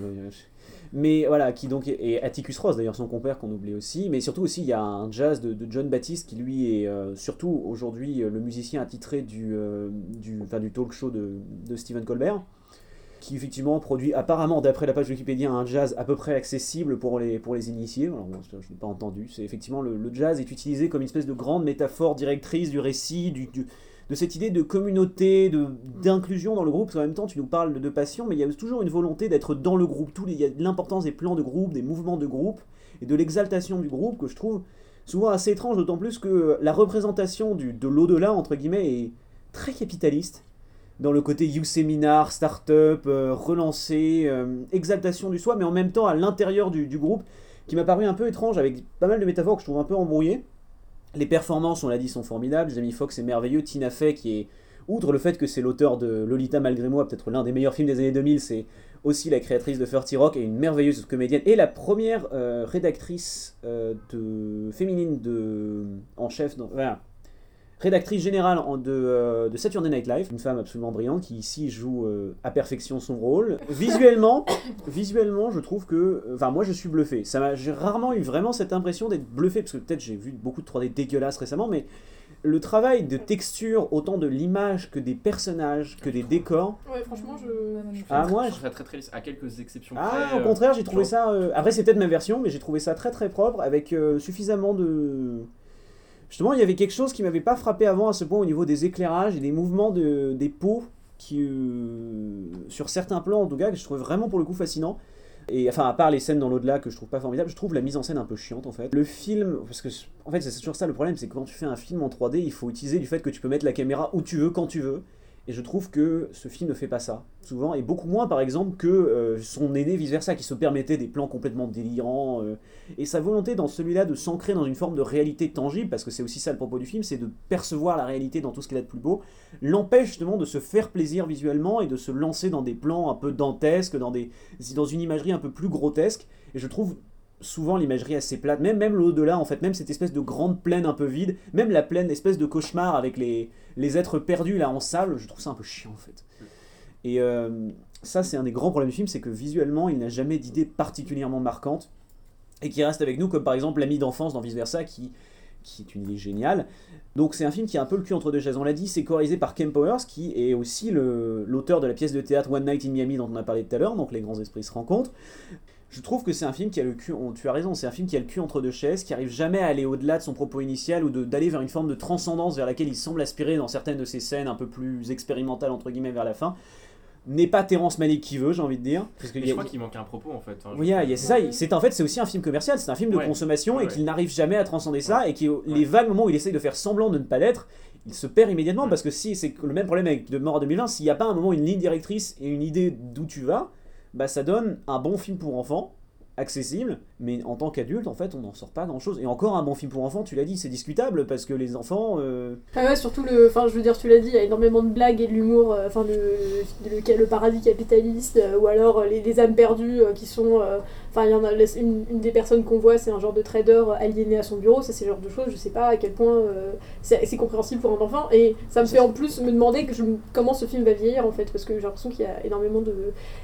S6: Mais voilà, qui donc est Atticus Ross, d'ailleurs son compère qu'on oublie aussi. Mais surtout aussi, il y a un jazz de, John Baptiste qui lui est euh, surtout aujourd'hui le musicien attitré du, euh, du, du talk show de, de Stephen Colbert qui effectivement produit apparemment, d'après la page Wikipédia, un jazz à peu près accessible pour les, pour les initiés. Alors, je n'ai pas entendu. C'est effectivement le, jazz est utilisé comme une espèce de grande métaphore directrice du récit, du, de cette idée de communauté, d'inclusion dans le groupe. en même temps, tu nous parles de, passion, mais il y a toujours une volonté d'être dans le groupe. Tout il y a l'importance des plans de groupe, des mouvements de groupe et de l'exaltation du groupe que je trouve souvent assez étrange, d'autant plus que la représentation du, de l'au-delà, entre guillemets, est très capitaliste dans le côté You Seminar, start-up, euh, relancer, euh, exaltation du soi, mais en même temps à l'intérieur du, groupe, qui m'a paru un peu étrange, avec pas mal de métaphores que je trouve un peu embrouillées. Les performances, on l'a dit, sont formidables. Jamie Foxx est merveilleux. Tina Fey, qui est, outre le fait que c'est l'auteur de Lolita malgré moi, peut-être l'un des meilleurs films des années 2000, c'est aussi la créatrice de 30 Rock et une merveilleuse comédienne et la première euh, rédactrice de féminine de en chef dans, rédactrice générale de, euh, de, Saturday Night Live, une femme absolument brillante qui ici joue euh, à perfection son rôle. Visuellement, visuellement, je trouve que, enfin moi je suis bluffé. Ça j'ai rarement eu vraiment cette impression d'être bluffé parce que peut-être j'ai vu beaucoup de 3D dégueulasses récemment, mais le travail de texture, autant de l'image que des personnages, que des décors.
S4: Ouais, franchement, je.
S6: Ah, moi,
S12: je serais très très lisse, à quelques exceptions.
S6: Ah, au contraire, j'ai trouvé ça. Euh, après, c'est peut-être ma version, mais j'ai trouvé ça très très propre, avec suffisamment de Justement, il y avait quelque chose qui m'avait pas frappé avant à ce point au niveau des éclairages et des mouvements de, des peaux qui, euh, sur certains plans en tout cas, que je trouve vraiment pour le coup fascinant. Et enfin, à part les scènes dans l'au-delà que je trouve pas formidable, je trouve la mise en scène un peu chiante en fait. Le film, parce que en fait, c'est toujours ça le problème, c'est que quand tu fais un film en 3D, il faut utiliser du fait que tu peux mettre la caméra où tu veux, quand tu veux. Et je trouve que ce film ne fait pas ça, souvent, et beaucoup moins par exemple que euh, son aîné vice-versa, qui se permettait des plans complètement délirants. Euh, et sa volonté dans celui-là de s'ancrer dans une forme de réalité tangible, parce que c'est aussi ça le propos du film, c'est de percevoir la réalité dans tout ce qu'il a de plus beau, l'empêche justement de se faire plaisir visuellement et de se lancer dans des plans un peu dantesques, dans, des, dans une imagerie un peu plus grotesque. Et je trouve souvent l'imagerie assez plate, même, même l'au-delà en fait, même cette espèce de grande plaine un peu vide, même la plaine, espèce de cauchemar avec les, les êtres perdus là en sable, je trouve ça un peu chiant en fait. Et euh, ça c'est un des grands problèmes du film, c'est que visuellement il n'a jamais d'idée particulièrement marquante et qui reste avec nous comme par exemple l'ami d'enfance dans Vice Versa qui, qui est une idée géniale. Donc c'est un film qui a un peu le cul entre deux chaises. On l'a dit, c'est chorisé par Ken Powers, qui est aussi l'auteur de la pièce de théâtre One Night in Miami dont on a parlé tout à l'heure, donc les grands esprits se rencontrent je trouve que c'est un film qui a le cul, tu as raison, c'est un film qui a le cul entre deux chaises, qui arrive jamais à aller au-delà de son propos initial ou d'aller vers une forme de transcendance vers laquelle il semble aspirer dans certaines de ses scènes un peu plus expérimentales entre guillemets vers la fin. n'est pas Terrence Malick qui veut, j'ai envie de dire.
S12: Parce que je crois qu'il manque un propos en fait.
S6: oui, c'est ça. C'est en fait c'est aussi un film commercial, c'est un film de consommation et qu'il n'arrive jamais à transcender ça et qui les vagues moments où il essaye de faire semblant de ne pas l'être, il se perd immédiatement parce que si c'est le même problème avec De Mort en 2020, s'il n'y a pas un moment une ligne directrice et une idée d'où tu vas, bah ça donne un bon film pour enfants accessible, mais en tant qu'adulte, en fait, on n'en sort pas grand-chose. Et encore, un bon film pour enfants, tu l'as dit, c'est discutable, parce que les enfants... Euh...
S4: Ah ouais, surtout, le, je veux dire, tu l'as dit, il y a énormément de blagues et de l'humour, euh, enfin, le, le, paradis capitaliste, euh, ou alors les, les, âmes perdues qui sont Enfin, il y en a une, des personnes qu'on voit, c'est un genre de trader aliéné à son bureau. C'est le genre de choses, je sais pas à quel point c'est compréhensible pour un enfant. Et ça me fait en plus me demander comment ce film va vieillir en fait, parce que j'ai l'impression qu'il y a énormément de.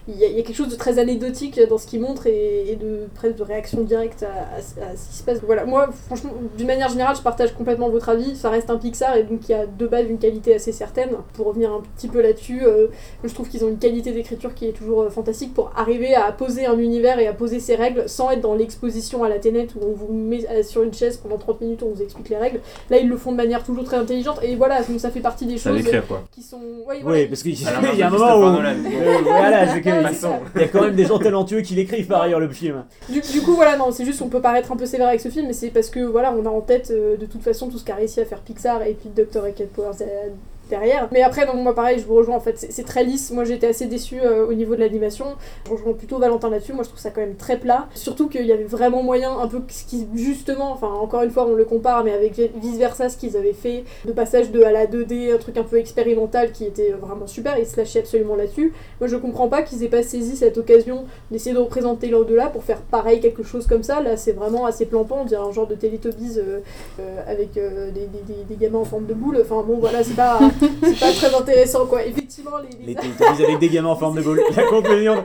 S4: Il y, a, quelque chose de très anecdotique dans ce qu'il montre et, de presque de réaction directe à, ce qui se passe. Voilà, moi, franchement, d'une manière générale, je partage complètement votre avis. Ça reste un Pixar et donc il y a de base une qualité assez certaine. Pour revenir un petit peu là-dessus, euh, je trouve qu'ils ont une qualité d'écriture qui est toujours euh, fantastique pour arriver à poser un univers et à poser ses règles sans être dans l'exposition à la ténètre où on vous met euh, sur une chaise pendant 30 minutes, où on vous explique les règles. Là, ils le font de manière toujours très intelligente et voilà, donc ça fait partie des choses qui sont.
S6: oui, parce qu'il y a un moment où. voilà, c'est que. Il y a quand même des gens talentueux qui l'écrivent par ailleurs le film.
S4: Du, coup, voilà, non, c'est juste on peut paraître un peu sévère avec ce film, mais c'est parce que voilà, on a en tête euh, de toute façon tout ce qu'a réussi à faire Pixar et puis Dr. Cat Powers Mais après, donc moi pareil, je vous rejoins en fait, c'est très lisse. Moi j'étais assez déçue euh, au niveau de l'animation. Je rejoins plutôt Valentin là-dessus. Moi je trouve ça quand même très plat. Surtout qu'il y avait vraiment moyen, un peu ce qui justement, enfin encore une fois on le compare, mais avec vice versa ce qu'ils avaient fait, de passage de à la 2D, un truc un peu expérimental qui était vraiment super. Ils se lâchaient absolument là-dessus. Moi je comprends pas qu'ils aient pas saisi cette occasion d'essayer de représenter l'au-delà pour faire pareil quelque chose comme ça. Là c'est vraiment assez plampant, on dirait un genre de Teletubbies euh, euh, avec des, des, gamins en forme de boule. Enfin bon voilà, c'est pas c'est pas très intéressant quoi. Effectivement, les.
S6: Les, les avec des gamins en forme de boule. La conclusion.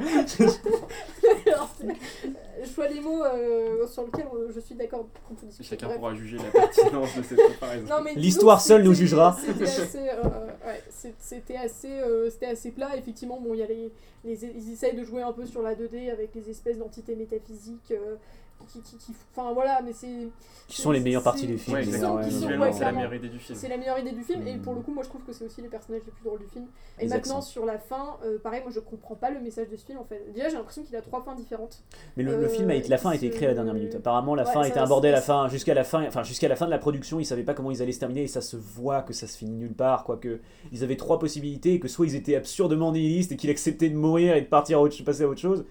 S4: je vois les mots euh, sur lesquels je suis d'accord
S12: qu'on peut discuter. Chacun pourra juger la pertinence de cette comparaison.
S6: L'histoire seule nous jugera.
S4: C'était assez, euh, ouais, c'était assez, euh, assez, plat. Effectivement, bon, y a les, les, ils essayent de jouer un peu sur la 2D avec les espèces d'entités métaphysiques qui, qui, enfin voilà, mais c'est.
S6: Qui sont les meilleures parties du film.
S12: c'est la meilleure idée du film.
S4: C'est la meilleure idée du film, et pour le coup, moi je trouve que c'est aussi les personnages les plus drôles du film. Et maintenant, sur la fin, euh, pareil, moi je comprends pas le message de ce film en fait. Déjà, j'ai l'impression qu'il a trois fins différentes.
S6: Mais le, film, a, euh, la fin a été écrit à la dernière minute. Apparemment, la fin a été abordée à la fin, jusqu'à la fin, enfin jusqu'à la fin de la production, ils savaient pas comment ils allaient se terminer, et ça se voit que ça se finit nulle part, quoi. Que ils avaient trois possibilités, et que soit ils étaient absurdement nihilistes et qu'ils acceptaient de mourir et de partir à autre, passer à autre chose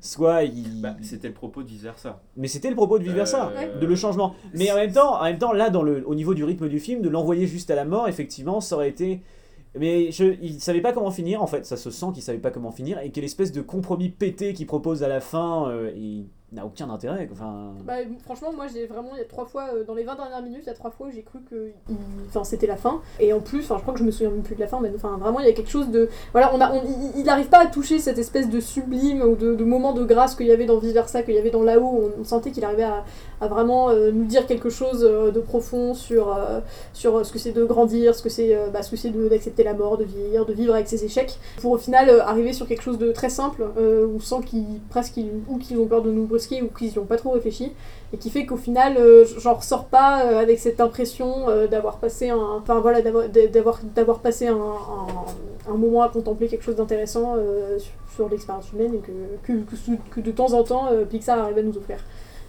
S6: soit il...
S12: Bah, c'était le propos de vice versa.
S6: Mais c'était le propos de vice versa, euh, de le changement. Mais en même temps, en même temps, là, dans le, au niveau du rythme du film, de l'envoyer juste à la mort, effectivement, ça aurait été. Mais je, il savait pas comment finir, en fait. Ça se sent qu'il savait pas comment finir et quelle espèce de compromis pété qu'il propose à la fin. Euh, n'a aucun intérêt. Enfin...
S4: Bah, franchement, moi, j'ai vraiment, il y a trois fois, euh, dans les 20 dernières minutes, il y a trois fois où j'ai cru que enfin, c'était la fin. Et en plus, enfin, je crois que je me souviens même plus de la fin, mais enfin, vraiment, il y a quelque chose de. Voilà, on a, il n'arrive pas à toucher cette espèce de sublime ou de, de moment de grâce qu'il y avait dans Vice Versa, qu'il y avait dans là-haut. On, sentait qu'il arrivait à, vraiment euh, nous dire quelque chose euh, de profond sur, sur ce que c'est de grandir, ce que c'est bah, ce d'accepter la mort, de vieillir, de vivre avec ses échecs, pour au final arriver sur quelque chose de très simple, où sans qu'ils presque ou qu'ils ont peur de nous ou qu'ils n'y ont pas trop réfléchi et qui fait qu'au final euh, j'en ressors pas euh, avec cette impression euh, d'avoir passé un enfin voilà d'avoir d'avoir passé un, un, moment à contempler quelque chose d'intéressant sur, l'expérience humaine et que, que, que, de temps en temps Pixar arrive à nous offrir.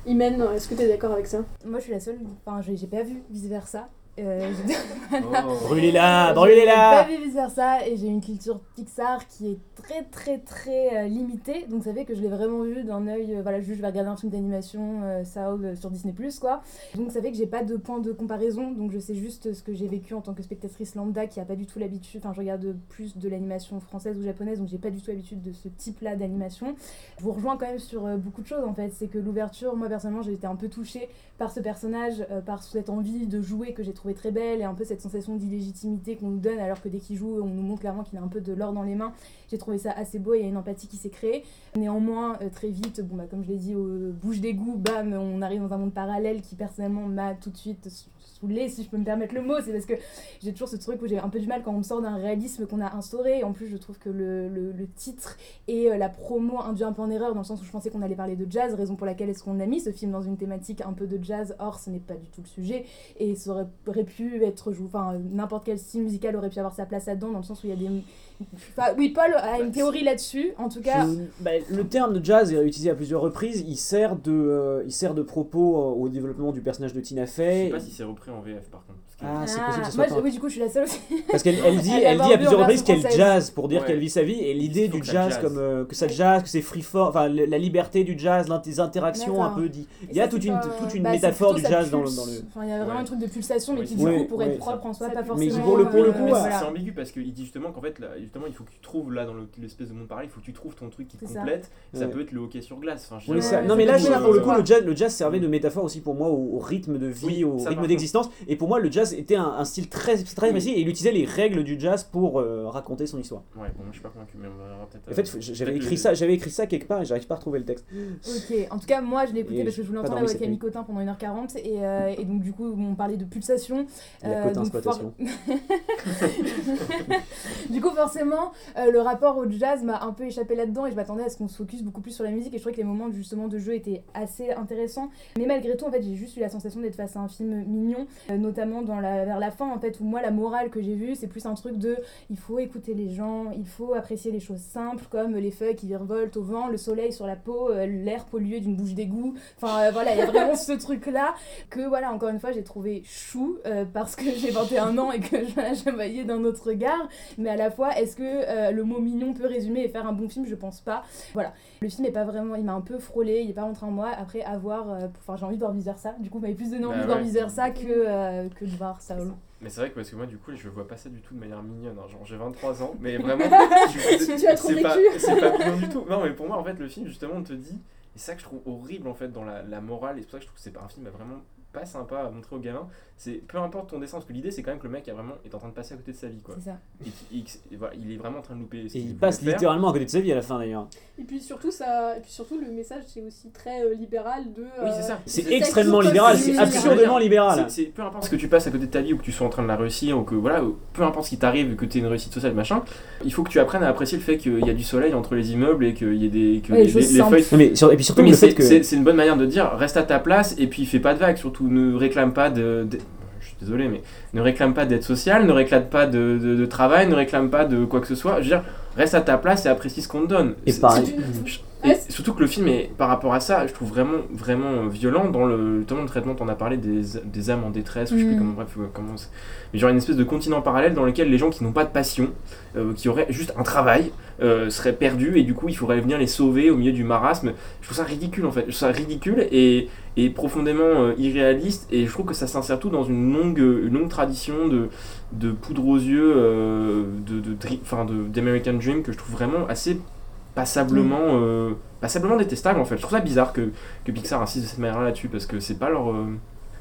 S4: Imen, est-ce que tu es d'accord avec ça?
S13: Moi je suis la seule, enfin j'ai pas vu vice versa, euh,
S6: oh. Brûlez-la, brûlez-la
S13: J'ai pas vice versa et j'ai une culture Pixar qui est très très très euh, limitée, donc ça fait que je l'ai vraiment vu d'un œil, euh, voilà, juste je vais regarder un film d'animation euh, Soul sur Disney Plus quoi. Donc ça fait que j'ai pas de point de comparaison, donc je sais juste ce que j'ai vécu en tant que spectatrice lambda qui a pas du tout l'habitude, enfin je regarde plus de l'animation française ou japonaise, donc j'ai pas du tout l'habitude de ce type-là d'animation. Je vous rejoins quand même sur beaucoup de choses en fait, c'est que l'ouverture, moi personnellement j'ai été un peu touchée par ce personnage, par cette envie de jouer que j'ai très belle et un peu cette sensation d'illégitimité qu'on nous donne alors que dès qu'il joue, on nous montre clairement qu'il a un peu de l'or dans les mains. J'ai trouvé ça assez beau, il y a une empathie qui s'est créée. Néanmoins, euh, très vite, bon, bah, comme je l'ai dit, au bouche d'égout, bam, on arrive dans un monde parallèle qui personnellement m'a tout de suite saoulée, si je peux me permettre le mot. C'est parce que j'ai toujours ce truc où j'ai un peu du mal quand on me sort d'un réalisme qu'on a instauré. Et en plus, je trouve que le, le, titre et euh, la promo induit un peu en erreur dans le sens où je pensais qu'on allait parler de jazz, raison pour laquelle est-ce qu'on a mis ce film dans une thématique un peu de jazz. Or, ce n'est pas du tout le sujet. Et ça aurait, aurait pu être joué, enfin, n'importe quel style musical aurait pu avoir sa place là-dedans, dans le sens où il y a des. Enfin, oui, Paul a une théorie là-dessus. En tout cas,
S6: Je- bah, le terme de jazz est utilisé à plusieurs reprises. Il sert de, euh, il sert de propos euh, au développement du personnage de Tina
S12: Je
S6: Fey.
S12: sais pas si c'est repris en VF par contre.
S6: Ah, c'est
S13: Ah,
S6: possible que ce
S13: moi,
S6: soit
S13: je-
S6: pas-
S13: oui, du coup, je suis la seule aussi.
S6: Parce qu'elle elle dit,
S13: Elle
S6: elle dit à plusieurs
S13: en
S6: reprises
S13: version
S6: qu'elle
S13: française.
S6: jazz pour dire
S12: Ouais.
S6: qu'elle vit sa vie et l'idée
S12: faut
S6: du
S12: que ça
S6: jazz
S12: jazz.
S6: comme euh, que ça jazz, que c'est free for, enfin le- la liberté du jazz, l'int- les interactions un
S13: D'accord.
S6: peu dit. Il y a toute une
S4: pas-
S6: toute une
S13: Bah,
S6: métaphore du jazz dans le, dans le.
S13: Enfin, il y a vraiment
S12: Ouais.
S13: un truc de pulsation, mais qui, du coup, pour être propre en soi,
S4: ça
S13: pas forcément.
S6: Mais pour le- pour le
S13: euh,
S6: coup,
S13: voilà.
S12: C'est ambigu parce qu'il dit justement qu'en fait, là, justement, il faut que tu trouves là dans le- l'espèce de monde pareil, il faut que tu trouves ton truc qui te
S13: C'est ça.
S12: complète. Ça
S6: Ouais.
S12: peut être le hockey sur glace. Enfin, je
S6: Oui,
S12: dirais,
S6: ça-
S13: Ouais,
S6: non mais là,
S13: c'est
S6: pour le coup le jazz, le jazz servait de métaphore aussi pour moi au, au rythme de vie,
S12: Oui,
S6: au
S12: ça,
S6: rythme d'existence. Et pour moi le jazz était un, un style très très précis et il utilisait les règles du jazz pour euh, raconter son histoire.
S12: Ouais, bon, je suis pas convaincu, mais on verra peut-être.
S6: En fait,
S12: euh,
S6: j'avais écrit
S12: le-
S6: ça, j'avais écrit ça quelque part et j'arrive pas à retrouver le texte.
S13: Ok, en tout cas, moi je l'ai écouté
S6: Et
S13: parce que je voulais entendre avec Camille. Cotin pendant 1h40 et, euh, et donc du coup on parlait de pulsation.
S6: La
S13: Euh, donc
S6: exploitation.
S13: du coup forcément euh, le rapport au jazz m'a un peu échappé là-dedans et je m'attendais à ce qu'on se focus beaucoup plus sur la musique et je trouvais que les moments justement de jeu étaient assez intéressants. Mais malgré tout en fait j'ai juste eu la sensation d'être face à un film mignon, euh, notamment dans la, vers la fin en fait où moi la morale que j'ai vue c'est plus un truc de il faut écouter les gens, il faut apprécier les choses simples comme les feuilles qui virevoltent au vent, le soleil sur la peau, euh, l'air pollué d'une bouche d'égout. Enfin euh, voilà, il y a vraiment ce truc là que voilà, encore une fois, j'ai trouvé chou euh, parce que j'ai 21 ans et que je voyais d'un autre regard. Mais à la fois, est-ce que euh, le mot mignon peut résumer et faire un bon film? Je pense pas. Voilà. Le film est pas vraiment. Il m'a un peu frôlé, il est pas rentré en moi. Après, avoir. Enfin, j'ai envie de voir vice versa. Du coup, il m'avait plus donné envie
S12: Bah
S13: de voir
S12: ouais.
S13: vice versa que, que de
S12: Mais c'est vrai que parce que moi du coup je vois pas ça du tout de manière mignonne. hein. Genre j'ai 23 ans, mais vraiment. je-
S4: Tu as trop
S12: c'est pas,
S4: vécu.
S12: c'est pas mignon du tout. Non mais pour moi en fait le film justement on te dit. Et c'est ça que je trouve horrible en fait dans la, la morale. Et c'est pour ça que je trouve que c'est pas un film vraiment pas sympa à montrer aux gamins. C'est peu importe ton dessin, parce que l'idée c'est quand même que le mec a vraiment, est en train de passer à côté de sa vie quoi.
S13: C'est ça.
S12: Et, qui- et qui- et voilà, il est vraiment en train de louper. ce
S6: Et il passe
S12: faire.
S6: littéralement à côté de sa vie à la fin d'ailleurs.
S4: Et puis surtout, ça, et puis surtout le message, c'est aussi très euh, libéral de.
S12: Oui, c'est ça.
S6: C'est extrêmement libéral, c'est absurdement libéral.
S12: C'est- c'est- peu importe ce que tu passes à côté de ta vie ou que tu sois en train de la réussir ou que voilà, peu importe ce qui t'arrive, que tu aies une réussite sociale, machin, il faut que tu apprennes à apprécier le fait qu'il y a du soleil entre les immeubles et qu'il y ait des. Que
S13: Ouais,
S12: les, feuilles.
S6: Non, mais sur- et puis surtout
S12: Oui, mais
S6: le fait
S12: c'est
S6: que.
S12: c'est- c'est une bonne manière de dire reste à ta place et puis fais pas de vagues, surtout ne réclame pas de. Suis désolé, mais ne réclame pas d'aide sociale, ne réclame pas de, de- de travail, ne réclame pas de quoi que ce soit. Je veux dire, reste à ta place et apprécie ce qu'on te donne.
S6: Et
S12: C'est-
S6: pareil.
S12: je- et surtout que le film est, par rapport à ça, je trouve vraiment, vraiment violent dans le, notamment le traitement, t'en as parlé, des, des âmes en détresse, ou je sais plus
S13: Mm.
S12: comment, bref, euh, comment c'est- Mais genre une espèce de continent parallèle dans lequel les gens qui n'ont pas de passion, euh, qui auraient juste un travail, euh, seraient perdus, et du coup il faudrait venir les sauver au milieu du marasme. Je trouve ça ridicule en fait, je trouve ça ridicule et, et profondément euh, irréaliste, et je trouve que ça s'insère tout dans une longue, une longue tradition de, de poudre aux yeux, euh, de, de, de, d'American Dream, que je trouve vraiment assez passablement, euh, passablement détestable en fait. Je trouve ça bizarre que, que Pixar insiste de cette manière là-dessus parce que c'est pas leur, euh,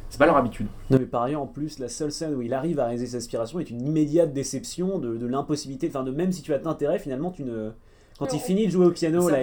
S12: c'est pas leur habitude.
S6: Non mais par ailleurs en plus la seule scène où il arrive à réaliser ses aspirations est une immédiate déception de, de l'impossibilité, enfin de même si tu as de l'intérêt finalement tu ne... Quand
S4: Mais
S6: il
S4: on-
S6: finit de jouer au piano
S12: Ça,
S6: là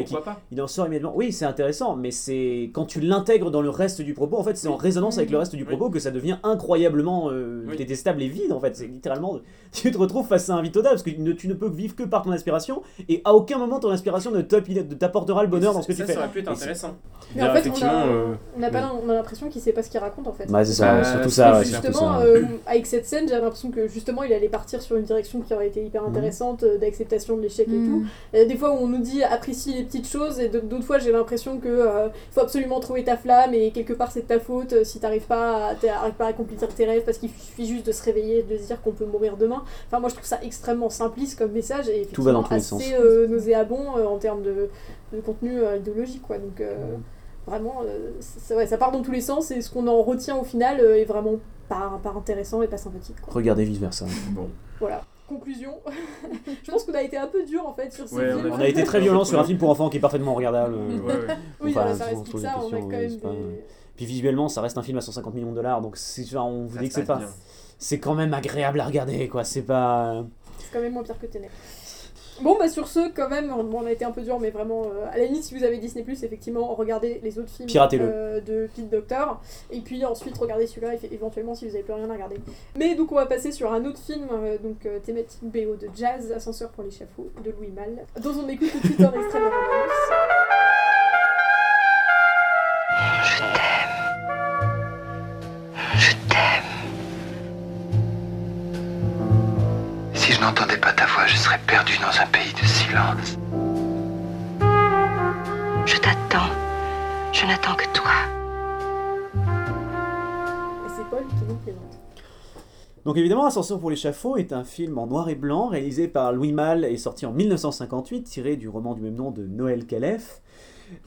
S6: il en sort immédiatement, oui c'est intéressant mais c'est quand tu l'intègres dans le reste du propos en fait c'est en résonance avec le reste du
S12: Oui.
S6: propos que ça devient incroyablement euh,
S12: Oui.
S6: détestable et vide en fait. C'est littéralement tu te retrouves face à un vide total parce que tu ne, tu ne peux vivre que par ton inspiration et à aucun moment ton inspiration ne ne t'apportera le bonheur dans ce que
S12: ça,
S6: tu fais.
S12: Ça aurait pu être intéressant.
S4: Mais en fait, on
S12: effectivement,
S4: a,
S12: euh,
S4: on a, pas
S12: oui.
S4: l'im- on a l'impression qu'il sait pas ce qu'il raconte en fait.
S6: Bah, c'est ça,
S12: Bah,
S6: surtout ça,
S4: justement,
S6: ça.
S4: euh, avec cette scène, j'avais l'impression que justement il allait partir sur une direction qui aurait été hyper
S6: Mhm.
S4: intéressante, d'acceptation de l'échec et
S13: Mm.
S4: tout. Et des fois où on nous dit apprécie les petites choses, et d'autres fois j'ai l'impression que euh, faut absolument trouver ta flamme et quelque part c'est de ta faute euh, si t'arrives pas, à- t'arrives pas à accomplir tes rêves parce qu'il suffit juste de se réveiller et de se dire qu'on peut mourir demain. Enfin, moi je trouve ça extrêmement simpliste comme message et
S6: Tout va dans
S4: effectivement
S6: tous les
S4: assez euh, nauséabond euh, en termes de, de contenu euh, idéologique quoi. Donc euh, vraiment, euh, ouais, ça part dans tous les sens et ce qu'on en retient au final euh, est vraiment pas, pas intéressant et pas sympathique. Quoi.
S6: Regardez vice versa.
S12: Bon.
S4: Voilà. Conclusion. je pense qu'on a été un peu dur en fait sur ce
S12: Ouais, on
S4: film.
S6: On a été très violent sur un film pour enfants qui est parfaitement regardable. euh,
S12: Ouais, ouais.
S4: Oui,
S6: Enfin,
S4: ça reste Pixar, on a quand
S6: ouais,
S4: même
S6: c'est pas-
S4: des...
S6: Puis visuellement, ça reste un film à 150 millions de dollars, donc on vous
S12: Ça
S6: dit que c'est pas, c'est quand même agréable à regarder, quoi. C'est pas.
S4: C'est quand même moins pire que Tenet. Bon, bah sur ce, quand même, on, a été un peu dur, mais vraiment, euh, à la limite, si vous avez Disney, effectivement, regardez les autres films
S6: Piratez-le.
S4: euh, de Pete Doctor, et puis ensuite regardez celui-là, éventuellement, si vous avez plus rien à regarder. Mais donc, on va passer sur un autre film, euh, donc euh, thématique BO de jazz, Ascenseur pour l'échafaud, de Louis Malle, dont on écoute tout de suite un extrait de la bande-annonce.
S15: N'entendais pas ta voix, je serais perdu dans un pays de silence.
S1: Je t'attends. Je n'attends que toi.
S4: Et c'est Paul qui nous présente.
S6: Donc évidemment, Ascension pour l'échafaud est un film en noir et blanc réalisé par Louis Malle et sorti en 1958, tiré du roman du même nom de Noël Calef.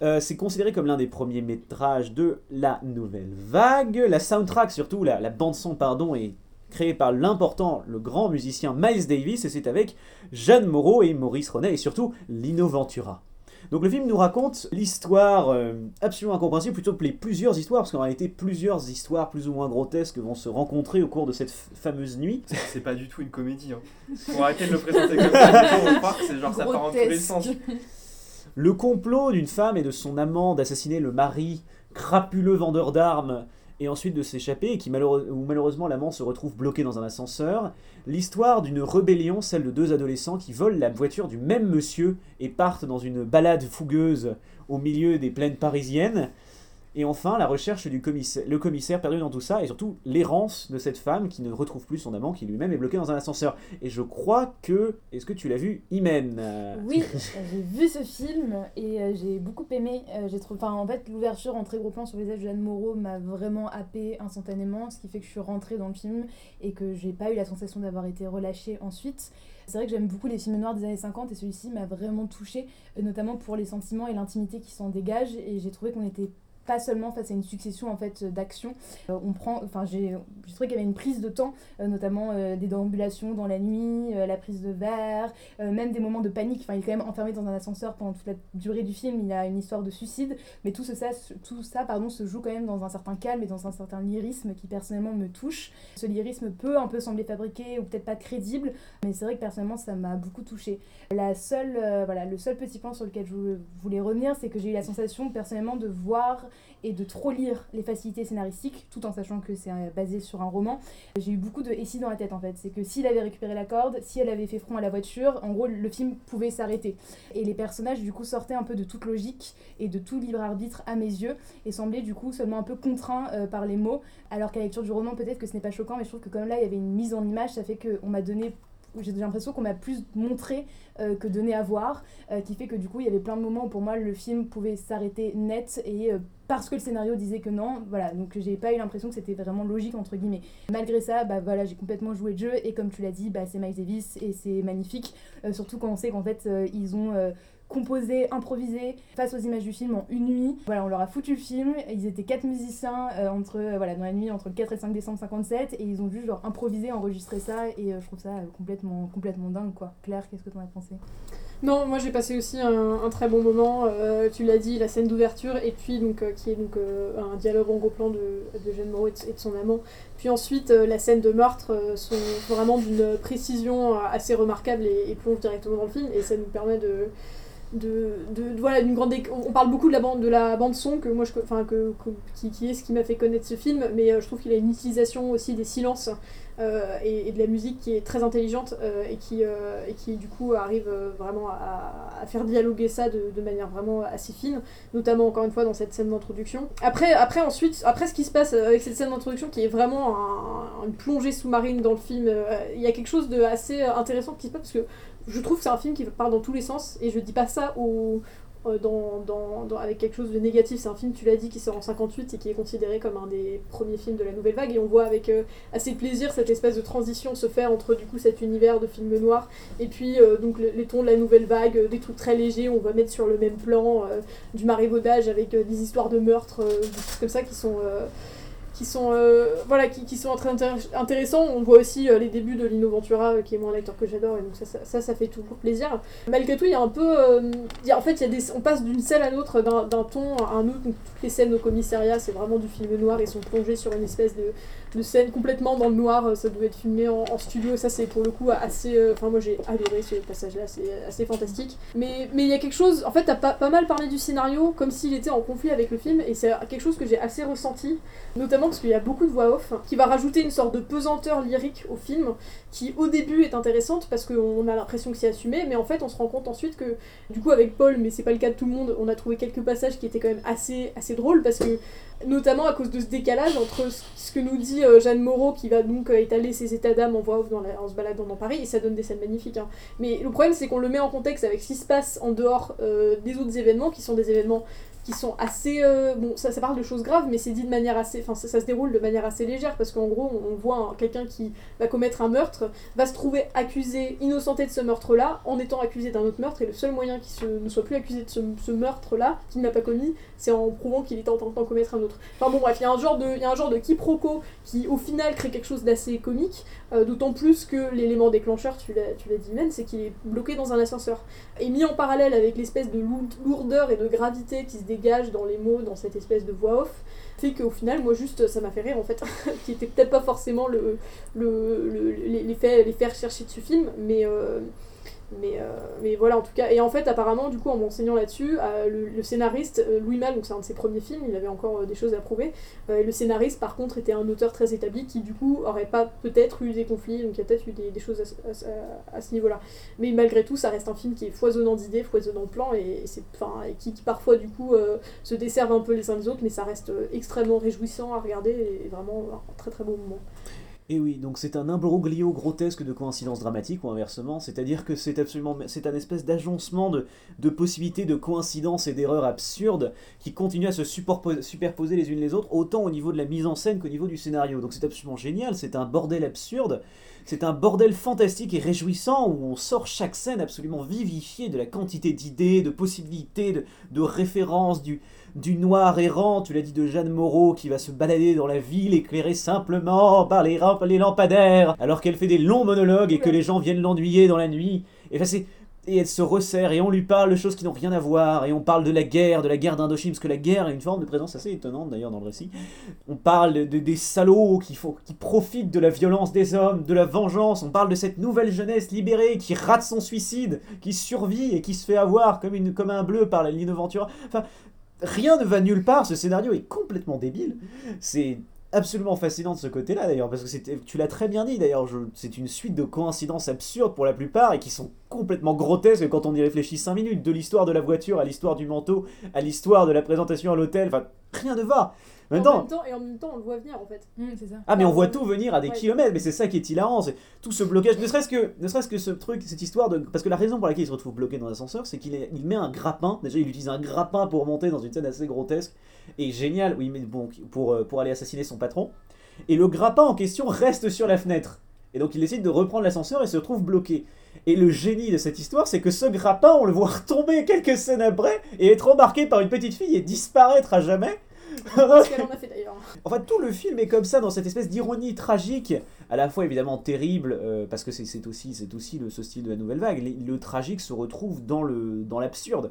S6: Euh, c'est considéré comme l'un des premiers métrages de la nouvelle vague. La soundtrack, surtout la, la bande son, pardon, est créée par l'important, le grand musicien Miles Davis, et c'est avec Jeanne Moreau et Maurice Ronet, et surtout Lino Ventura. Donc le film nous raconte l'histoire euh, absolument incompréhensible, plutôt que les plusieurs histoires, parce qu'en réalité plusieurs histoires plus ou moins grotesques vont se rencontrer au cours de cette fameuse nuit.
S12: C'est pas du tout une comédie. Hein. Faut arrêter de le présenter comme ça. Croire que c'est genre ça part en tous les sens.
S6: Le complot d'une femme et de son amant d'assassiner le mari, crapuleux vendeur d'armes, et ensuite de s'échapper, et où malheureusement l'amant se retrouve bloqué dans un ascenseur. L'histoire d'une rébellion, celle de deux adolescents qui volent la voiture du même monsieur et partent dans une balade fougueuse au milieu des plaines parisiennes. Et enfin, la recherche du commissaire, le commissaire perdu dans tout ça, et surtout l'errance de cette femme qui ne retrouve plus son amant, qui lui-même est bloqué dans un ascenseur. Et je crois que... Est-ce que tu l'as vu, Imen?
S13: Oui, j'ai vu ce film et euh, j'ai beaucoup aimé. Euh, j'ai trouvé, en fait, l'ouverture en très gros plan sur le visage de Jeanne Moreau m'a vraiment happé instantanément, ce qui fait que je suis rentrée dans le film et que j'ai pas eu la sensation d'avoir été relâchée ensuite. C'est vrai que j'aime beaucoup les films noirs des années 50 et celui-ci m'a vraiment touchée, euh, notamment pour les sentiments et l'intimité qui s'en dégagent. Et j'ai trouvé qu'on était pas seulement face à une succession en fait d'actions. Euh, on prend, enfin j'ai, trouvé qu'il y avait une prise de temps, euh, notamment euh, des déambulations dans la nuit, la prise de verre, même des moments de panique. Enfin il est quand même enfermé dans un ascenseur pendant toute la durée du film. Il a une histoire de suicide, mais tout ce, ça, tout ça pardon se joue quand même dans un certain calme et dans un certain lyrisme qui personnellement me touche. Ce lyrisme peut un peu sembler fabriqué ou peut-être pas crédible, mais c'est vrai que personnellement ça m'a beaucoup touché. La seule, voilà, le seul petit point sur lequel je voulais revenir, c'est que j'ai eu la sensation personnellement de voir et de trop lire les facilités scénaristiques, tout en sachant que c'est euh, basé sur un roman. J'ai eu beaucoup de et si dans la tête en fait. C'est que s'il avait récupéré la corde, si elle avait fait front à la voiture, en gros le film pouvait s'arrêter. Et les personnages du coup sortaient un peu de toute logique et de tout libre arbitre à mes yeux et semblaient du coup seulement un peu contraints euh, par les mots. Alors qu'à la lecture du roman, peut-être que ce n'est pas choquant, mais je trouve que comme là il y avait une mise en image, ça fait qu'on m'a donné j'ai l'impression qu'on m'a plus montré euh, que donné à voir, euh, qui fait que du coup il y avait plein de moments où pour moi le film pouvait s'arrêter net et euh, parce que le scénario disait que non, voilà, donc j'ai pas eu l'impression que c'était vraiment logique entre guillemets. Malgré ça, bah voilà, j'ai complètement joué le jeu et comme tu l'as dit, bah c'est Miles Davis et c'est magnifique, surtout quand on sait qu'en fait ils ont composé, improvisé face aux images du film en une nuit. Voilà, on leur a foutu le film, ils étaient quatre musiciens euh, entre euh, voilà, dans la nuit entre le 4 et le 5 décembre 57 et ils ont juste genre improvisé, enregistré ça et euh, je trouve ça complètement complètement dingue quoi. Claire, qu'est-ce que t'en as pensé?
S4: Non, moi j'ai passé aussi un, très bon moment. tu l'as dit, la scène d'ouverture, et puis donc qui est donc un dialogue en gros plan de, de Jeanne Moreau et de, son amant. Puis ensuite, la scène de meurtre sont vraiment d'une précision assez remarquable et plonge directement dans le film, et ça nous permet de de, de, voilà d'une grande on parle beaucoup de la bande de la bande son que moi je enfin que, qui, est ce qui m'a fait connaître ce film mais euh, je trouve qu'il a une utilisation aussi des silences euh, et, de la musique qui est très intelligente euh, et qui et qui du coup arrive vraiment à, faire dialoguer ça de, de manière vraiment assez fine notamment encore une fois dans cette scène d'introduction. Après après ensuite après ce qui se passe avec cette scène d'introduction qui est vraiment un- une plongée sous-marine dans le film il y a quelque chose de assez intéressant qui se passe parce que je trouve que c'est un film qui part dans tous les sens et je dis pas ça au, euh, dans, dans, avec quelque chose de négatif. C'est un film, tu l'as dit, qui sort en 58 et qui est considéré comme un des premiers films de la nouvelle vague. Et on voit avec euh, assez plaisir cette espèce de transition se faire entre du coup cet univers de film noir et puis euh, donc le- les tons de la nouvelle vague, des trucs très légers. On va mettre sur le même plan du maraîvaudage avec des histoires de meurtres, des trucs comme ça qui sont. Qui sont euh, voilà qui, très intér- intéressants. On voit aussi euh, les débuts de Lino Ventura euh, qui est moi un acteur que j'adore et donc ça ça, fait toujours plaisir. Malgré tout il y a un peu en fait y des on passe d'une scène à l'autre d'un ton à un autre. Toutes les scènes au commissariat c'est vraiment du film noir ils sont plongés sur une espèce de, de scène complètement dans le noir euh, ça doit être filmé en, studio ça c'est pour le coup assez euh, enfin moi j'ai adoré ce passage là c'est assez fantastique. Mais mais il y a quelque chose en fait t'as pas, pas mal parlé du scénario comme s'il était en conflit avec le film et c'est quelque chose que j'ai assez ressenti notamment parce qu'il y a beaucoup de voix off qui va rajouter une sorte de pesanteur lyrique au film qui au début est intéressante parce qu'on a l'impression que c'est assumé, mais en fait on se rend compte ensuite que du coup avec Paul, mais c'est pas le cas de tout le monde, on a trouvé quelques passages qui étaient quand même assez, assez drôles parce que notamment à cause de ce décalage entre ce que nous dit euh, Jeanne Moreau qui va donc euh, étaler ses états d'âme en voix en se baladant dans Paris et ça donne des scènes magnifiques. hein. Mais le problème c'est qu'on le met en contexte avec ce qui se passe en dehors euh, des autres événements qui sont des événements sont assez euh, bon ça, ça parle de choses graves mais c'est dit de manière assez enfin ça, se déroule de manière assez légère parce qu'en gros on, voit un- quelqu'un qui va commettre un meurtre va se trouver accusé innocenté de ce meurtre là en étant accusé d'un autre meurtre et le seul moyen qu'il ne soit plus accusé de ce, ce meurtre là qu'il n'a pas commis c'est en prouvant qu'il était en train de commettre un autre. Enfin bon bref il y a un genre de y quiproquo qui au final crée quelque chose d'assez comique euh, d'autant plus que l'élément déclencheur tu l'as dit même c'est qu'il est bloqué dans un ascenseur. Et mis en parallèle avec l'espèce de lou- lourdeur et de gravité qui se dégage dans les mots, dans cette espèce de voix off, fait qu'au final, moi juste, ça m'a fait rire en fait, qui était peut-être pas forcément le, le, le- les, faits, les faits de ce film, mais, euh, mais, euh, mais voilà en tout cas. Et en fait, apparemment, du coup, en m'enseignant là-dessus, euh, le, scénariste, euh, Louis Malle, donc c'est un de ses premiers films, il avait encore des choses à prouver, et le scénariste, par contre, était un auteur très établi qui, du coup, aurait pas peut-être eu des conflits, donc il y a peut-être eu des, choses à, ce- niveau-là. Mais malgré tout, ça reste un film qui est foisonnant d'idées, foisonnant de plans, et, c'est, et qui, parfois, du coup, se desservent un peu les uns les autres, mais ça reste extrêmement réjouissant à regarder, et vraiment un très très beau moment.
S6: Et oui, donc c'est un imbroglio grotesque de coïncidences dramatiques ou inversement, c'est-à-dire que c'est absolument, c'est un espèce d'agencement de, de possibilités de coïncidences et d'erreurs absurdes qui continuent à se superpo- superposer les unes les autres, autant au niveau de la mise en scène qu'au niveau du scénario. Donc c'est absolument génial, c'est un bordel absurde, c'est un bordel fantastique et réjouissant où on sort chaque scène absolument vivifiée de la quantité d'idées, de possibilités, de, références, du, du noir errant, tu l'as dit, de Jeanne Moreau qui va se balader dans la ville éclairée simplement par les lampadaires, alors qu'elle fait des longs monologues et que les gens viennent l'ennuyer dans la nuit. Et, enfin, c'est- et elle se resserre et on lui parle de choses qui n'ont rien à voir et on parle de la guerre, de la guerre d'Indochine, parce que la guerre a une forme de présence assez étonnante d'ailleurs dans le récit. On parle de, de- des salauds qui, qui profitent de la violence des hommes, de la vengeance. On parle de cette nouvelle jeunesse libérée qui rate son suicide, qui survit et qui se fait avoir comme, une, comme un bleu par la Lino Ventura. Enfin, rien ne va nulle part. Ce scénario est complètement débile. C'est absolument fascinant de ce côté-là d'ailleurs, parce que c'était- tu l'as très bien dit d'ailleurs, c'est une suite de coïncidences absurdes pour la plupart et qui sont complètement grotesques quand on y réfléchit 5 minutes, de l'histoire de la voiture à l'histoire du manteau, à l'histoire de la présentation à l'hôtel, enfin rien ne va.
S4: En
S6: Maintenant,
S4: même temps, et en même temps, on le voit venir en fait.
S13: ça.
S6: ah mais on voit tout venir à des
S4: ouais.
S6: kilomètres, mais c'est ça qui est hilarant, c'est tout ce blocage, ne serait-ce que, ne serait-ce que ce truc, cette histoire de... Parce que la raison pour laquelle il se retrouve bloqué dans l'ascenseur, c'est qu'il il met un grappin, déjà il utilise un grappin pour monter dans une scène assez grotesque, et génial, oui mais bon, pour, euh, pour aller assassiner son patron, et le grappin en question reste sur la fenêtre. Et donc il décide de reprendre l'ascenseur et se retrouve bloqué. Et le génie de cette histoire, c'est que ce grappin, on le voit retomber quelques scènes après, et être embarqué par une petite fille et disparaître à jamais.
S4: ce qu'elle en a fait d'ailleurs.
S6: Enfin, tout le film est comme ça, dans cette espèce d'ironie tragique, à la fois évidemment terrible, euh, parce que c'est aussi, c'est aussi le, ce style de la nouvelle vague. Les- Le, tragique se retrouve dans le dans l'absurde.